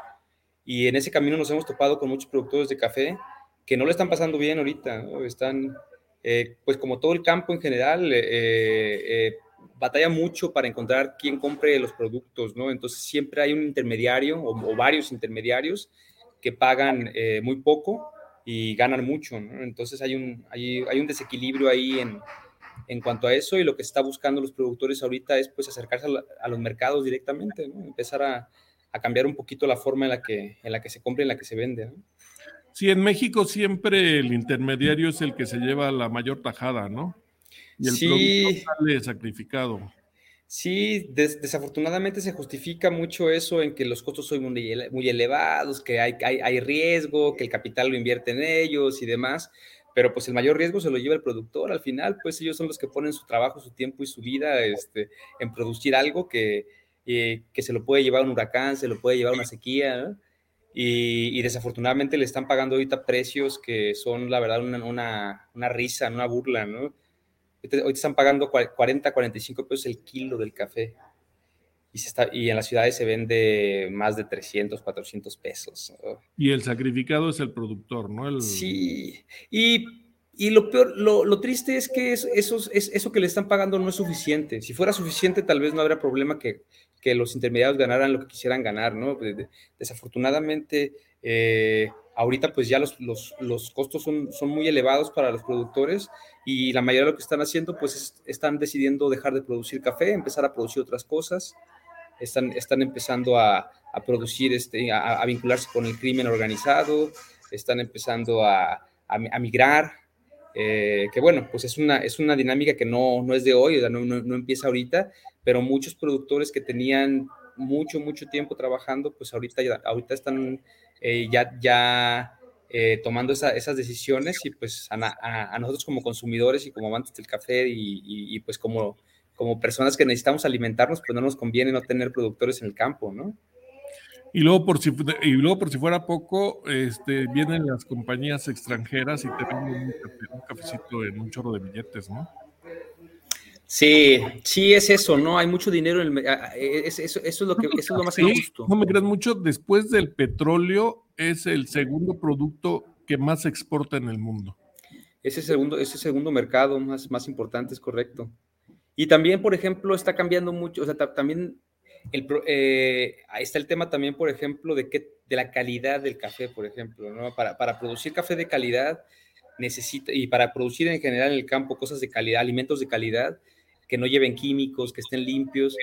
Y en ese camino nos hemos topado con muchos productores de café que no le están pasando bien ahorita, están, eh, pues como todo el campo en general, eh, eh, batalla mucho para encontrar quién compre los productos, ¿no? Entonces siempre hay un intermediario o, varios intermediarios que pagan muy poco y ganan mucho, ¿no? Entonces hay un, hay, hay un desequilibrio ahí en, en cuanto a eso y lo que está buscando los productores ahorita es pues acercarse a, los mercados directamente, ¿no? Empezar a, a cambiar un poquito la forma en la que, en la que se compra y en la que se vende. ¿no? Sí, en México siempre el intermediario es el que se lleva la mayor tajada, ¿no? Y el sí. sale sacrificado. Sí, desafortunadamente se justifica mucho eso en que los costos son muy, muy elevados, que hay, hay, hay, riesgo, que el capital lo invierte en ellos y demás, pero pues el mayor riesgo se lo lleva el productor al final, pues ellos son los que ponen su trabajo, su tiempo y su vida este, en producir algo que, que se lo puede llevar un huracán, se lo puede llevar una sequía, y, desafortunadamente le están pagando ahorita precios que son, la verdad, una, una, risa, una burla, ¿no? Hoy están pagando 40, 45 pesos el kilo del café. Y, se está, y en las ciudades se vende más de 300, 400 pesos. Y el sacrificado es el productor, ¿no? El... Sí, y y lo peor, lo, triste es que eso, es, eso que le están pagando no es suficiente. Si fuera suficiente, tal vez no habría problema que, los intermediarios ganaran lo que quisieran ganar, ¿no? Desafortunadamente, eh, ahorita pues ya los, los, costos son, son, muy elevados para los productores y la mayoría de lo que están haciendo pues están decidiendo dejar de producir café, empezar a producir otras cosas, están, están empezando a, producir, este, a, vincularse con el crimen organizado, están empezando a, a migrar eh, que bueno, pues es una, es una dinámica que no, no es de hoy, no, no, empieza ahorita, pero muchos productores que tenían mucho, mucho tiempo trabajando, pues ahorita, ya, ahorita están eh, ya, ya eh, tomando esas decisiones y pues a, nosotros como consumidores y como amantes del café y, pues como, como personas que necesitamos alimentarnos, pues no nos conviene no tener productores en el campo, ¿no? Y luego, por si, y luego, por si fuera poco, este, vienen las compañías extranjeras y te venden un, cafecito en un chorro de billetes, ¿no? Sí, sí es eso, ¿no? Hay mucho dinero en el eso, eso, es lo que eso es lo más injusto. No me creas mucho, después del petróleo es el segundo producto que más se exporta en el mundo. Ese segundo, ese segundo mercado más, más importante, es correcto. Y también, por ejemplo, está cambiando mucho, o sea, también el, eh, ahí está el tema también, por ejemplo, de, que, de la calidad del café, por ejemplo, ¿no? Para, para producir café de calidad necesita, y para producir en general en el campo cosas de calidad, alimentos de calidad, que no lleven químicos, que estén limpios,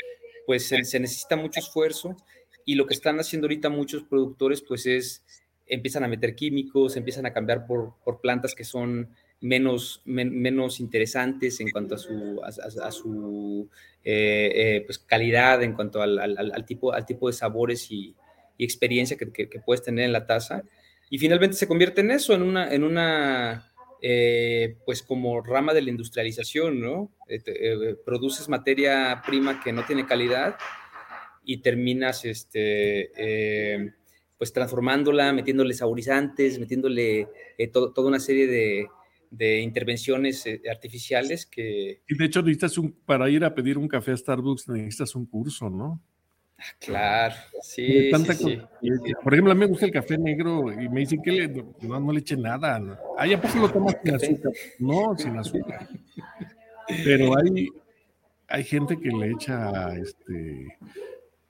pues se, necesita mucho esfuerzo y lo que están haciendo ahorita muchos productores pues es, empiezan a meter químicos, empiezan a cambiar por, por plantas que son menos, menos interesantes en cuanto a su, a, su eh, eh, pues calidad, en cuanto al, al, tipo, al tipo de sabores y, y experiencia que, que, puedes tener en la taza. Y finalmente se convierte en eso, en una, en una eh, pues como rama de la industrialización, ¿no? produces materia prima que no tiene calidad y terminas, este, pues transformándola, metiéndole saborizantes, metiéndole toda una serie de, de intervenciones eh, artificiales que... Y de hecho necesitas un, para ir a pedir un café a Starbucks necesitas un curso, ¿no? Ah, claro, sí, Por ejemplo, a mí me gusta el café negro y me dicen que no, no, le eche nada. Ah, ya pues lo tomas sin azúcar. No, sin azúcar. Pero hay, hay gente que le echa este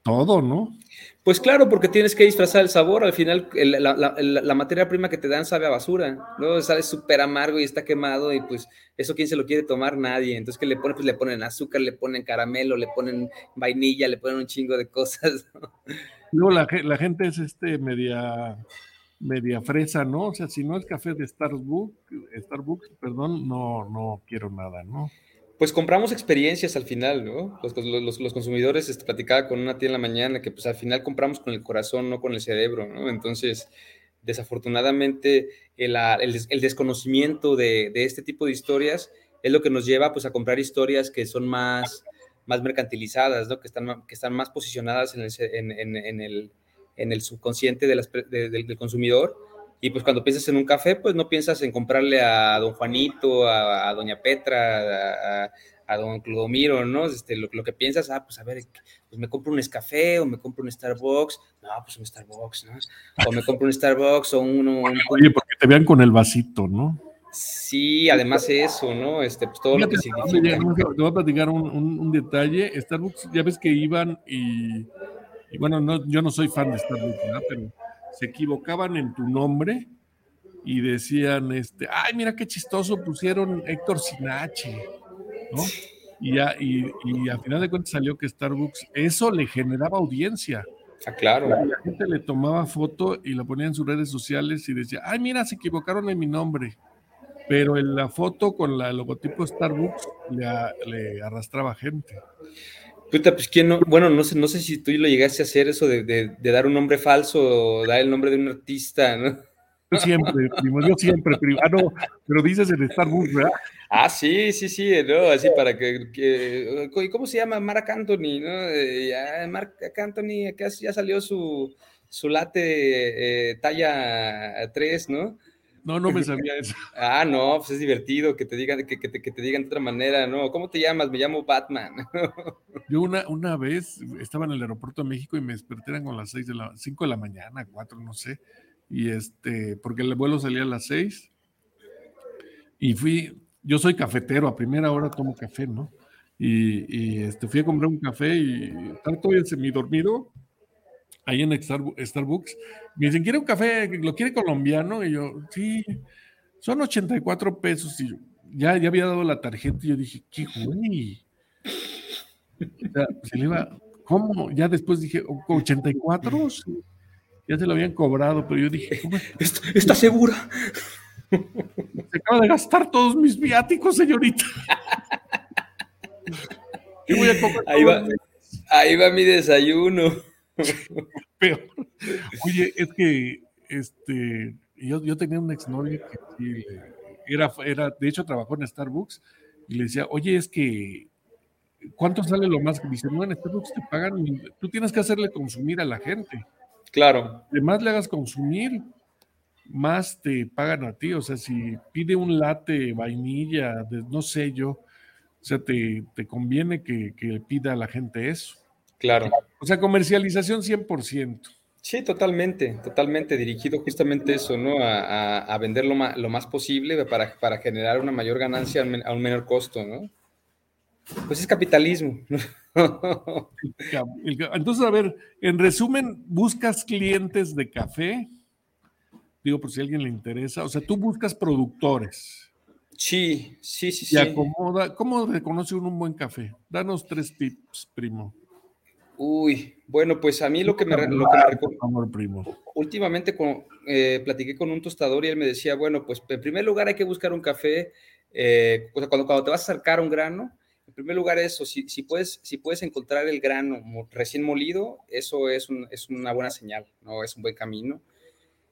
todo, ¿no? Pues claro, porque tienes que disfrazar el sabor. Al final, la, materia prima que te dan sabe a basura, ¿no? Sale súper amargo y está quemado, y pues eso, ¿quién se lo quiere tomar? Nadie. Entonces, ¿qué le ponen? Pues le ponen azúcar, le ponen caramelo, le ponen vainilla, le ponen un chingo de cosas. ¿no? la, la gente es este media media fresa, ¿no? O sea, si no es café de Starbucks, Starbucks, perdón, no, no quiero nada, ¿no? Pues compramos experiencias al final, ¿no? Los, los, consumidores, este, platicaba con una tía en la mañana que pues al final compramos con el corazón, no con el cerebro, ¿no? Entonces, desafortunadamente, el, el, desconocimiento de, de, este tipo de historias es lo que nos lleva pues a comprar historias que son más, más mercantilizadas, ¿no? Que están, que están más posicionadas en el, en, el, en el subconsciente de las, del consumidor y pues cuando piensas en un café, pues no piensas en comprarle a don Juanito, a, doña Petra, a, don Clodomiro, ¿no? Este, lo, que piensas, ah, pues a ver, pues me compro un Nescafé o me compro un Starbucks. No, pues un Starbucks, ¿no? O me compro un Starbucks o uno... Un, Oye, porque te vean con el vasito, ¿no? Sí, además eso, ¿no? Este, pues todo lo que significa. Te voy a platicar un, un, detalle. Starbucks, ya ves que iban y, y bueno, no, yo no soy fan de Starbucks, ¿verdad? Pero se equivocaban en tu nombre y decían, este, ay, mira qué chistoso pusieron Héctor Sinache, ¿no? Y, ya, y, y a final de cuentas salió que Starbucks, eso le generaba audiencia. Ah, claro. la gente le tomaba foto y la ponía en sus redes sociales y decía, ay, mira, se equivocaron en mi nombre. Pero en la foto con la logotipo Starbucks le, le arrastraba gente. Puta, pues quién no, bueno, no sé, no sé si tú lo llegaste a hacer eso de, dar un nombre falso o dar el nombre de un artista, ¿no? Yo siempre, primo, yo siempre, primo. Ah, no, pero dices en Starbucks, ¿verdad? Ah, sí, sí, sí, ¿no? Así para que, ¿cómo se llama? Marc Anthony, ¿no? Ya, Marc Anthony, acá ya salió su, su late eh, talla 3, ¿no? No, no me sabía eso. ah, no, pues es divertido que te digan, que, te, que te digan de otra manera, ¿no? ¿Cómo te llamas? Me llamo Batman. Yo una, una vez estaba en el aeropuerto de México y me desperté con las seis de la, 5 de la mañana, 4, no sé. Y este, porque el vuelo salía a las 6. Y fui, yo soy cafetero, a primera hora tomo café, ¿no? Y, y este, fui a comprar un café y estaba todavía dormido ahí en Starbucks. Me dicen, ¿quiere un café? ¿Lo quiere colombiano? Y yo, sí, son 84 pesos. Y ya, ya había dado la tarjeta y yo dije, ¿qué güey? se le iba, ¿cómo? Ya después dije, ¿84? Ya se lo habían cobrado, pero yo dije, ¿cómo ¿Está segura? Se acaba de gastar todos mis viáticos, señorita. voy a Ahí va. Ahí va mi desayuno. Peor. Oye, es que este, yo, yo tenía una exnovia que era, era, de hecho trabajó en Starbucks y le decía, oye, es que, ¿cuánto sale lo más? Dice, no, en Starbucks te pagan, tú tienes que hacerle consumir a la gente. Claro. De más le hagas consumir, más te pagan a ti. O sea, si pide un latte vainilla, de, no sé yo, o sea, te, te conviene que, que pida a la gente eso. Claro. O sea, comercialización 100%. Sí, totalmente, totalmente dirigido justamente eso, ¿no? A, a, vender lo más, lo más posible para, para, generar una mayor ganancia a un menor costo, ¿no? Pues es capitalismo. Entonces, a ver, en resumen, ¿buscas clientes de café? Digo, por si a alguien le interesa. O sea, tú buscas productores. Sí, sí, sí, sí. Y acomoda. ¿Cómo reconoce uno un buen café? Danos tres tips, primo. Uy, bueno, pues a mí lo que me, lo que primo. últimamente con, eh, platiqué con un tostador y él me decía, bueno, pues en primer lugar hay que buscar un café, eh, o sea, cuando, cuando te vas a acercar a un grano, en primer lugar eso, si, si, puedes, si puedes encontrar el grano recién molido, eso es, un, es una buena señal, ¿no? Es un buen camino.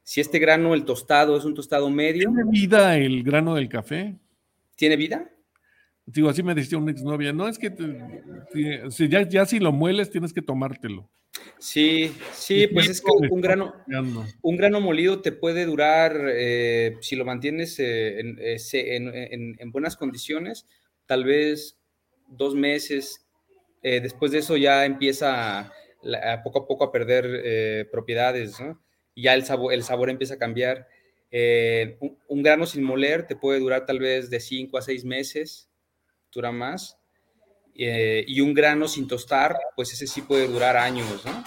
Si este grano, el tostado, es un tostado medio. ¿Tiene vida el grano del café? ¿Tiene vida? Digo, así me decía una exnovia, no es que si ya, ya, si lo mueles tienes que tomártelo. Sí, sí, pues es que un grano, un grano molido te puede durar, eh, si lo mantienes eh, eh, en, en, buenas condiciones, tal vez dos meses. después de eso ya empieza a, poco a poco a perder propiedades, ¿no? Y ya el sabor, el sabor empieza a cambiar. Un, un, grano sin moler te puede durar tal vez de cinco a seis meses dura más. Eh, y un grano sin tostar, pues ese sí puede durar años, ¿no?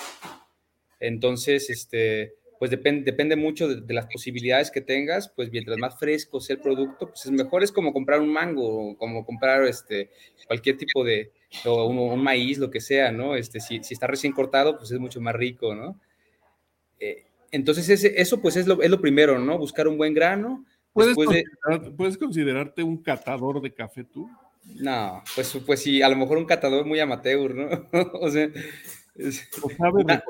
Entonces, este, pues depende, depende mucho de, las posibilidades que tengas, pues mientras más fresco sea el producto, pues es mejor, es como comprar un mango, como comprar este, cualquier tipo de, o un, maíz, lo que sea, ¿no? Este, si, si, está recién cortado, pues es mucho más rico, ¿no? Eh, entonces, ese, eso pues es lo, es lo primero, ¿no? Buscar un buen grano. ¿Puedes, ¿Puedes considerarte un catador de café tú? No, pues, pues sí, a lo mejor un catador muy amateur, ¿no? o sea, es una,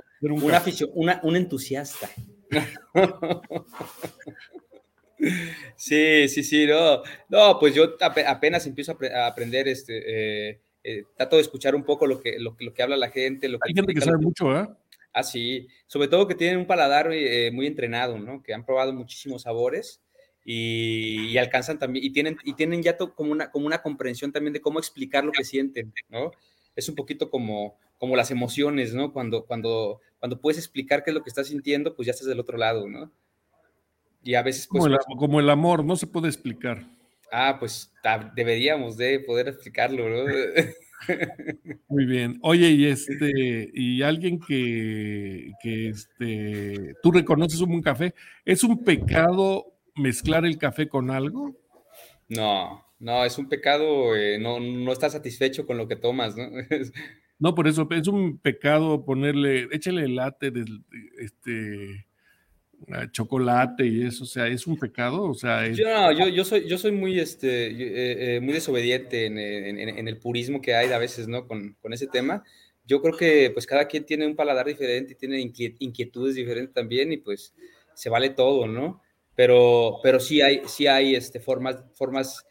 un, un entusiasta. sí, sí, sí, no. No, pues yo apenas empiezo a, aprender, este, eh, eh, trato de escuchar un poco lo que, lo, lo que habla la gente. Lo que Hay gente que sabe mucho, ¿eh? Ah, sí, sobre todo que tienen un paladar eh, muy entrenado, ¿no? Que han probado muchísimos sabores y, alcanzan también, y tienen, y tienen ya como, una, como una comprensión también de cómo explicar lo que sienten, ¿no? Es un poquito como, como las emociones, ¿no? Cuando, cuando, cuando puedes explicar qué es lo que estás sintiendo, pues ya estás del otro lado, ¿no? Y a veces... Pues, como, el, amor, no se puede explicar. Ah, pues deberíamos de poder explicarlo, ¿no? Muy bien. Oye, y este, y alguien que, que este, tú reconoces un buen café, ¿es un pecado mezclar el café con algo? No, no, es un pecado, eh, no, no estás satisfecho con lo que tomas, ¿no? no, por eso es un pecado ponerle, échale late de, este chocolate y eso, o sea, es un pecado, o sea, yo, yo, yo, soy, yo soy muy, este, eh, eh, muy desobediente en, en, el purismo que hay a veces, ¿no? Con, con, ese tema. Yo creo que, pues, cada quien tiene un paladar diferente y tiene inquietudes diferentes también y, pues, se vale todo, ¿no? Pero, pero sí hay, sí hay este, formas, formas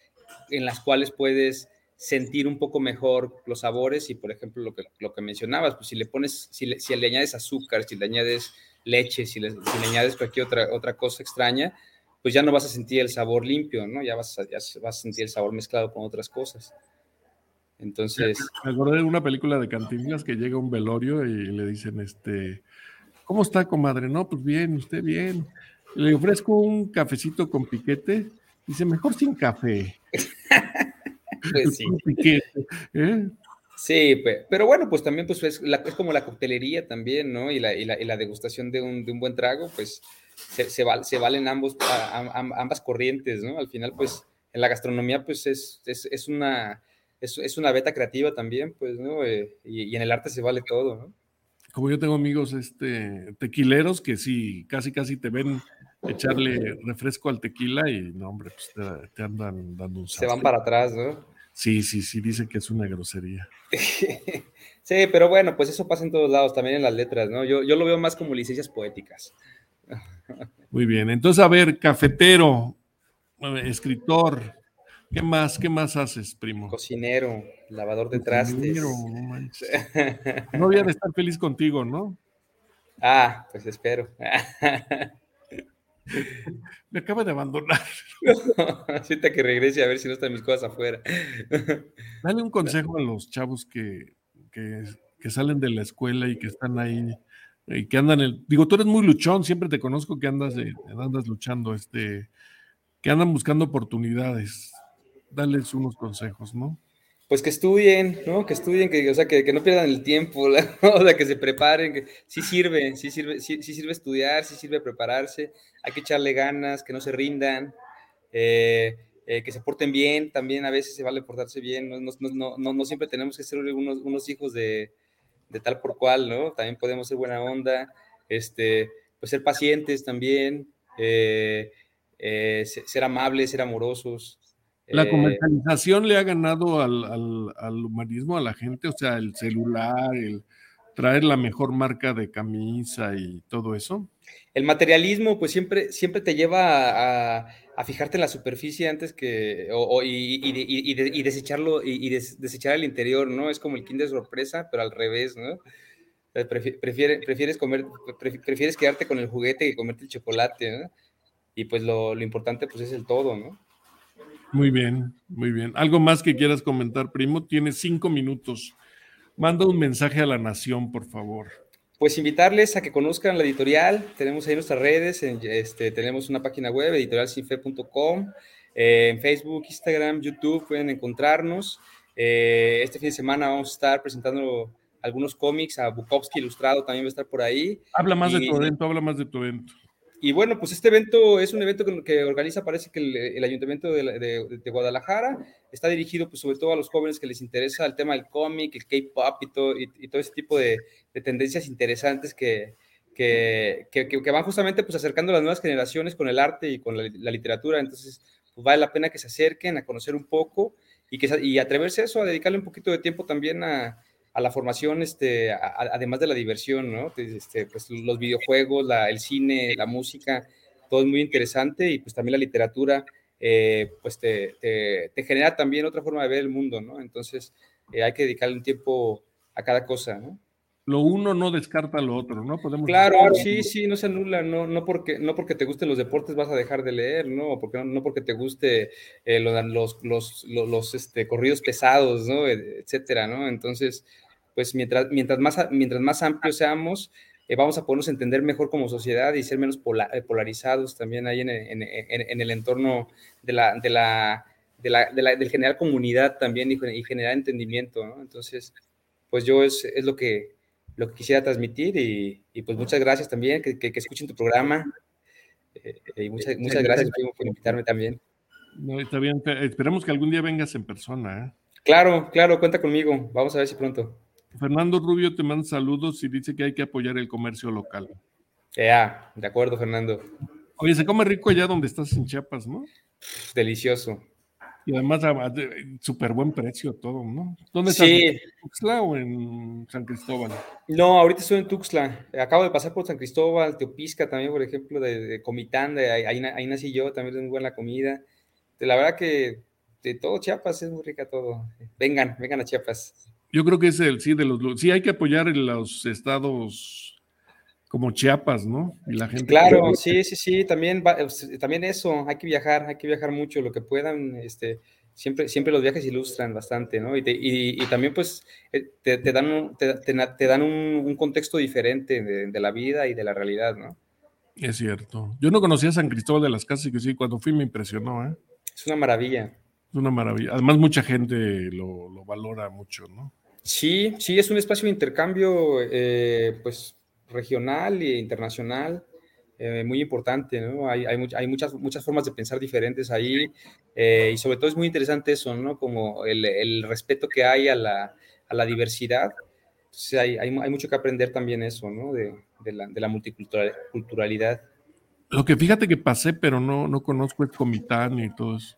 en las cuales puedes sentir un poco mejor los sabores y, por ejemplo, lo que, lo que mencionabas, pues si le pones, si le, si le añades azúcar, si le añades leche, si le, si le, añades cualquier otra, otra cosa extraña, pues ya no vas a sentir el sabor limpio, ¿no? Ya vas a, ya vas a sentir el sabor mezclado con otras cosas. Entonces... Me acordé de una película de Cantinflas que llega un velorio y le dicen, este, ¿cómo está, comadre? No, pues bien, usted bien le ofrezco un cafecito con piquete, dice, mejor sin café. pues sí. ¿eh? Sí, pero bueno, pues también pues es, como la coctelería también, ¿no? Y la, y la, degustación de un, de un, buen trago, pues se, se, valen ambos, ambas corrientes, ¿no? Al final, pues en la gastronomía, pues es, es, es una, es, una beta creativa también, pues, ¿no? Eh, y, y en el arte se vale todo, ¿no? como yo tengo amigos este, tequileros que sí, casi casi te ven echarle refresco al tequila y no, hombre, pues te, andan dando un Se van para atrás, ¿no? Sí, sí, sí, dice que es una grosería. sí, pero bueno, pues eso pasa en todos lados, también en las letras, ¿no? Yo, yo lo veo más como licencias poéticas. Muy bien, entonces a ver, cafetero, escritor, ¿qué más, qué más haces, primo? Cocinero, lavador de trastes. No voy a estar feliz contigo, ¿no? Ah, pues espero. Me acaba de abandonar. Sienta que regrese a ver si no están mis cosas afuera. Dale un consejo a los chavos que, que, que salen de la escuela y que están ahí y que andan el, digo, tú eres muy luchón, siempre te conozco que andas de, andas luchando, este, que andan buscando oportunidades. Dales unos consejos, ¿no? Pues que estudien, ¿no? Que estudien, que, o sea, que, no pierdan el tiempo, o sea, que se preparen, que sí sirve, sí sirve, sí, sirve estudiar, sí sirve prepararse, hay que echarle ganas, que no se rindan, eh, eh, que se porten bien, también a veces se vale portarse bien, no, no, no, no siempre tenemos que ser unos, unos hijos de, de tal por cual, ¿no? También podemos ser buena onda, este, pues ser pacientes también, eh, eh, ser amables, ser amorosos. La eh, comercialización le ha ganado al, humanismo, a la gente, o sea, el celular, el traer la mejor marca de camisa y todo eso. El materialismo, pues siempre, siempre te lleva a, a fijarte en la superficie antes que, o, y, y, y, desecharlo, y, desechar el interior, ¿no? Es como el Kinder sorpresa, pero al revés, ¿no? prefieres comer, prefieres quedarte con el juguete que comerte el chocolate, ¿no? Y pues lo, lo importante pues es el todo, ¿no? Muy bien, muy bien. ¿Algo más que quieras comentar, primo? Tienes cinco minutos. Manda un mensaje a la nación, por favor pues invitarles a que conozcan la editorial. Tenemos ahí nuestras redes, este, tenemos una página web, editorialsinfe.com, eh, en Facebook, Instagram, YouTube pueden encontrarnos. Eh, este fin de semana vamos a estar presentando algunos cómics, a Bukowski Ilustrado también va a estar por ahí. Habla más de tu evento, habla más de tu evento. Y bueno, pues este evento es un evento que, organiza, parece que el, Ayuntamiento de, Guadalajara está dirigido pues sobre todo a los jóvenes que les interesa el tema del cómic, el K-pop y todo, y, todo ese tipo de, tendencias interesantes que, que, que, van justamente pues acercando a las nuevas generaciones con el arte y con la, literatura. Entonces, pues vale la pena que se acerquen a conocer un poco y, que, y atreverse a eso, a dedicarle un poquito de tiempo también a, a la formación, este, además de la diversión, ¿no? Este, pues los videojuegos, la, el cine, la música, todo es muy interesante y pues también la literatura, eh, pues te, te, genera también otra forma de ver el mundo, ¿no? Entonces eh, hay que dedicarle un tiempo a cada cosa, ¿no? Lo uno no descarta lo otro, ¿no? Podemos claro, sí, sí, no se anula, no, no, porque, no porque te gusten los deportes vas a dejar de leer, ¿no? Porque, no, porque te guste eh, los, los, los, los este, corridos pesados, ¿no? Etcétera, ¿no? Entonces, pues mientras, mientras, más, mientras más amplios seamos, eh, vamos a podernos entender mejor como sociedad y ser menos eh, polarizados también ahí en, en, en, el entorno de la, de la, de la, de la del generar comunidad también y, generar entendimiento, ¿no? Entonces, pues yo es, es, lo, que, lo que quisiera transmitir y, y pues muchas gracias también, que, que, escuchen tu programa eh, y muchas, muchas gracias por invitarme también. No, está bien, esperamos que algún día vengas en persona. Claro, claro, cuenta conmigo, vamos a ver si pronto. Fernando Rubio te manda saludos y dice que hay que apoyar el comercio local. Ya, de acuerdo, Fernando. Oye, se come rico allá donde estás en Chiapas, ¿no? Delicioso. Y además, súper buen precio todo, ¿no? ¿Dónde estás? ¿En Tuxtla o en San Cristóbal? No, ahorita estoy en Tuxtla. Acabo de pasar por San Cristóbal, Teopisca también, por ejemplo, de, Comitán, de ahí, ahí, nací yo, también es muy buena la comida. De la verdad que de todo Chiapas es muy rica todo. Vengan, vengan a Chiapas. Yo creo que es el sí de los sí hay que apoyar en los estados como Chiapas, ¿no? Y la gente Claro, sí, sí, sí, también también eso, hay que viajar, hay que viajar mucho lo que puedan, este siempre siempre los viajes ilustran bastante, ¿no? Y, y, también pues eh, te, dan un, te, dan un, contexto diferente de, la vida y de la realidad, ¿no? Es cierto. Yo no conocía San Cristóbal de las Casas y que sí, cuando fui me impresionó, ¿eh? Es una maravilla. Es una maravilla. Además, mucha gente lo, lo valora mucho, ¿no? Sí, sí, es un espacio de intercambio eh, pues, regional e internacional eh, muy importante, ¿no? Hay, hay, hay, muchas, muchas formas de pensar diferentes ahí eh, y sobre todo es muy interesante eso, ¿no? Como el, el respeto que hay a la, a la diversidad. Entonces hay, hay, mucho que aprender también eso, ¿no? De, de la, de la multiculturalidad. Lo que fíjate que pasé, pero no, no conozco el Comitán y todo eso.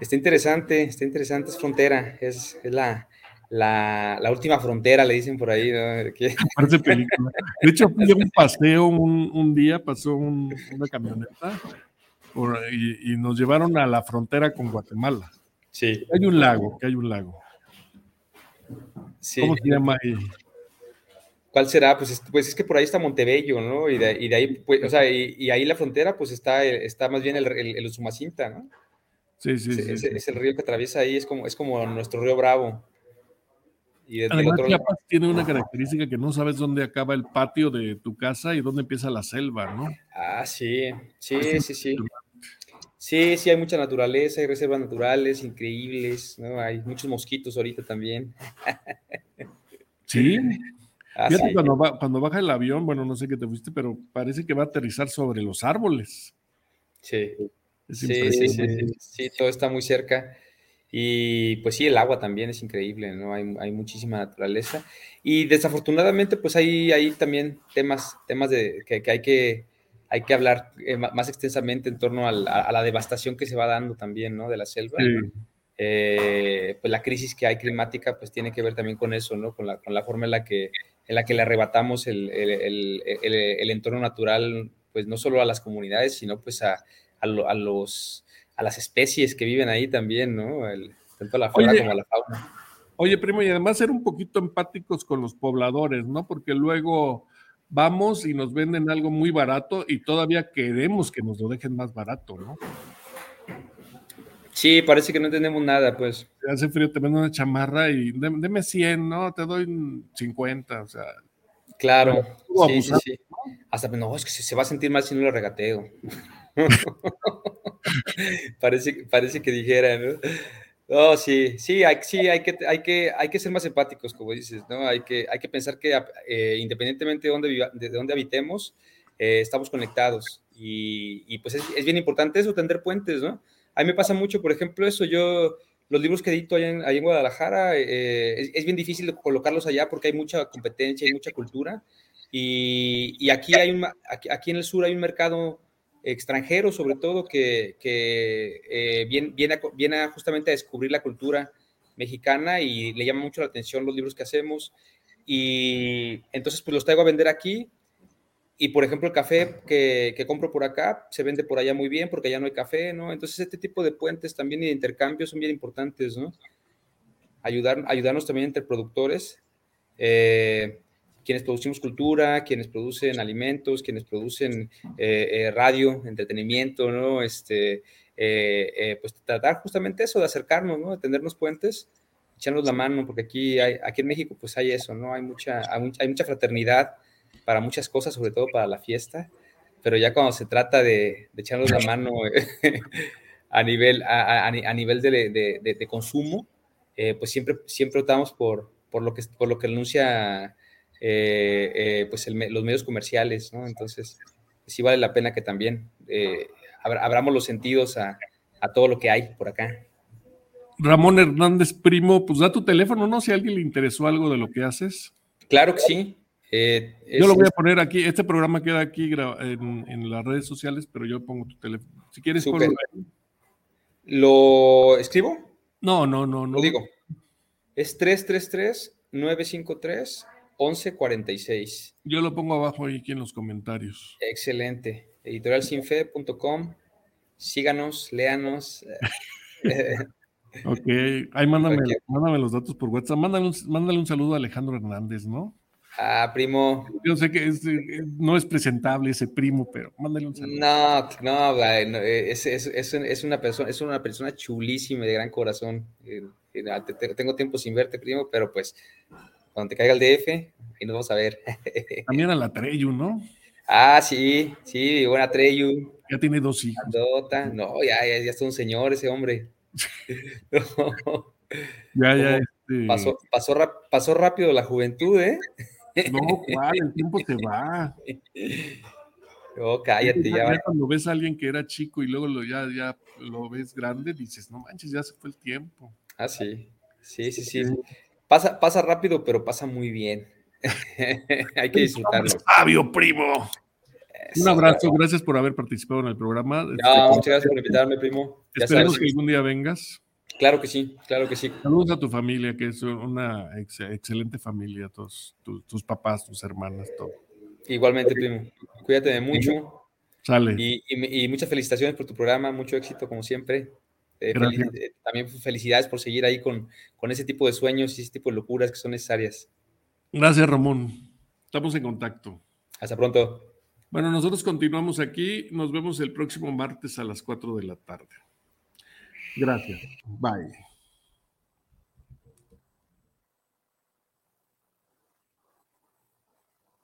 Está interesante, está interesante, es frontera, es, la, la, última frontera, le dicen por ahí. De hecho, fui a un paseo un, día, pasó una camioneta y, nos llevaron a la frontera con Guatemala. Sí. Hay un lago, que hay un lago. ¿Cómo se llama ahí? ¿Cuál será? Pues es, pues es que por ahí está Montebello, ¿no? Y de, ahí, pues, o sea, y, ahí la frontera, pues está, está más bien el, el, el Usumacinta, ¿no? Sí, sí, sí, es, el río que atraviesa ahí, es como, es como nuestro río Bravo. Y Además, Chiapas tiene una característica que no sabes dónde acaba el patio de tu casa y dónde empieza la selva, ¿no? Ah, sí, sí, sí, sí. Sí, sí, hay mucha naturaleza, hay reservas naturales increíbles, ¿no? Hay muchos mosquitos ahorita también. Sí. Ah, Fíjate, Cuando, cuando baja el avión, bueno, no sé qué te fuiste, pero parece que va a aterrizar sobre los árboles. Sí. Sí, sí, sí, sí, todo está muy cerca. Y pues sí, el agua también es increíble, ¿no? Hay, hay muchísima naturaleza. Y desafortunadamente, pues hay, hay también temas, temas de, que, hay, que hay que hablar eh, más extensamente en torno a la, devastación que se va dando también, ¿no? De la selva. Eh, pues la crisis que hay climática, pues tiene que ver también con eso, ¿no? Con la, con la forma en la que, en la que le arrebatamos el, el, el, el entorno natural, pues no solo a las comunidades, sino pues a, a, los, a las especies que viven ahí también, ¿no? tanto la flora como la fauna. Oye, primo, y además ser un poquito empáticos con los pobladores, ¿no? Porque luego vamos y nos venden algo muy barato y todavía queremos que nos lo dejen más barato, ¿no? Sí, parece que no entendemos nada, pues. Hace frío, te vendo una chamarra y deme 100, ¿no? Te doy 50, o sea. Claro, sí, sí, sí. Hasta, no, es que se va a sentir mal si no lo regateo. parece, parece que dijera, ¿no? Oh, sí, sí, hay, sí hay, que, hay, que, hay que ser más empáticos, como dices, ¿no? Hay que, hay que pensar que eh, independientemente de dónde, de dónde habitemos, eh, estamos conectados. Y, pues es, bien importante eso, tender puentes, ¿no? A mí me pasa mucho, por ejemplo, eso, yo, los libros que edito allá en, en Guadalajara, eh, es, bien difícil colocarlos allá porque hay mucha competencia, hay mucha cultura. Y, y aquí, hay un, aquí, aquí en el sur hay un mercado extranjeros, sobre todo, que, eh, viene, viene, justamente a descubrir la cultura mexicana y le llama mucho la atención los libros que hacemos. Y entonces, pues los traigo a vender aquí. Y, por ejemplo, el café que, compro por acá se vende por allá muy bien porque allá no hay café, ¿no? Entonces, este tipo de puentes también y de intercambios son bien importantes, ¿no? Ayudar, ayudarnos también entre productores. Eh, quienes producimos cultura, quienes producen alimentos, quienes producen eh, eh, radio, entretenimiento, ¿no? Este, eh, pues tratar justamente eso, de acercarnos, ¿no? De tendernos puentes, echarnos la mano, porque aquí, hay, aquí en México pues hay eso, ¿no? Hay mucha, hay mucha fraternidad para muchas cosas, sobre todo para la fiesta, pero ya cuando se trata de, echarnos la mano a nivel, a, nivel de, de, consumo, pues siempre, siempre optamos por, por, lo que, por lo que anuncia eh, eh, pues los medios comerciales, ¿no? Entonces, sí vale la pena que también eh, abramos los sentidos a, todo lo que hay por acá. Ramón Hernández, primo, pues da tu teléfono, ¿no? Si a alguien le interesó algo de lo que haces. Claro que sí. yo lo voy a poner aquí, este programa queda aquí en, las redes sociales, pero yo pongo tu teléfono. Si quieres, ponlo ¿Lo escribo? No, no, no, no. Lo digo. Es 333 953 1146. Yo lo pongo abajo ahí aquí en los comentarios. Excelente. Editorialsinfe.com. Síganos, léanos. ok, ahí mándame, mándame, los datos por WhatsApp. Mándale un, mándale un saludo a Alejandro Hernández, ¿no? Ah, primo. Yo sé que no es presentable ese primo, pero mándale un saludo. No, no, es, es, es, una persona, es una persona chulísima de gran corazón. Eh, eh, tengo tiempo sin verte, primo, pero pues cuando te caiga el DF, y nos vamos a ver. También a la Treyu, ¿no? Ah, sí, sí, buena Treyu. Ya tiene dos hijos. No, ya, ya, ya es un señor ese hombre. Ya, ya. Este... Pasó, pasó, pasó rápido la juventud, ¿eh? No, ¿cuál? El tiempo se va. No, cállate, ya. ya cuando ves a alguien que era chico y luego lo, ya, ya lo ves grande, dices, no manches, ya se fue el tiempo. Ah, sí. Sí, sí, sí. Pasa, pasa rápido, pero pasa muy bien. Hay que disfrutarlo. Sabio, primo. Un abrazo, gracias por haber participado en el programa. No, este, muchas gracias por invitarme, primo. Esperemos que algún día vengas. Claro que sí, claro que sí. Saludos a tu familia, que es una excelente familia, todos tus, papás, tus hermanas, todo. Igualmente, primo. Cuídate de mucho. Sale. Y, muchas felicitaciones por tu programa, mucho éxito como siempre. Eh, eh, también felicidades por seguir ahí con, con ese tipo de sueños y ese tipo de locuras que son necesarias. Gracias, Ramón. Estamos en contacto. Hasta pronto. Bueno, nosotros continuamos aquí. Nos vemos el próximo martes a las 4 de la tarde. Gracias. Bye.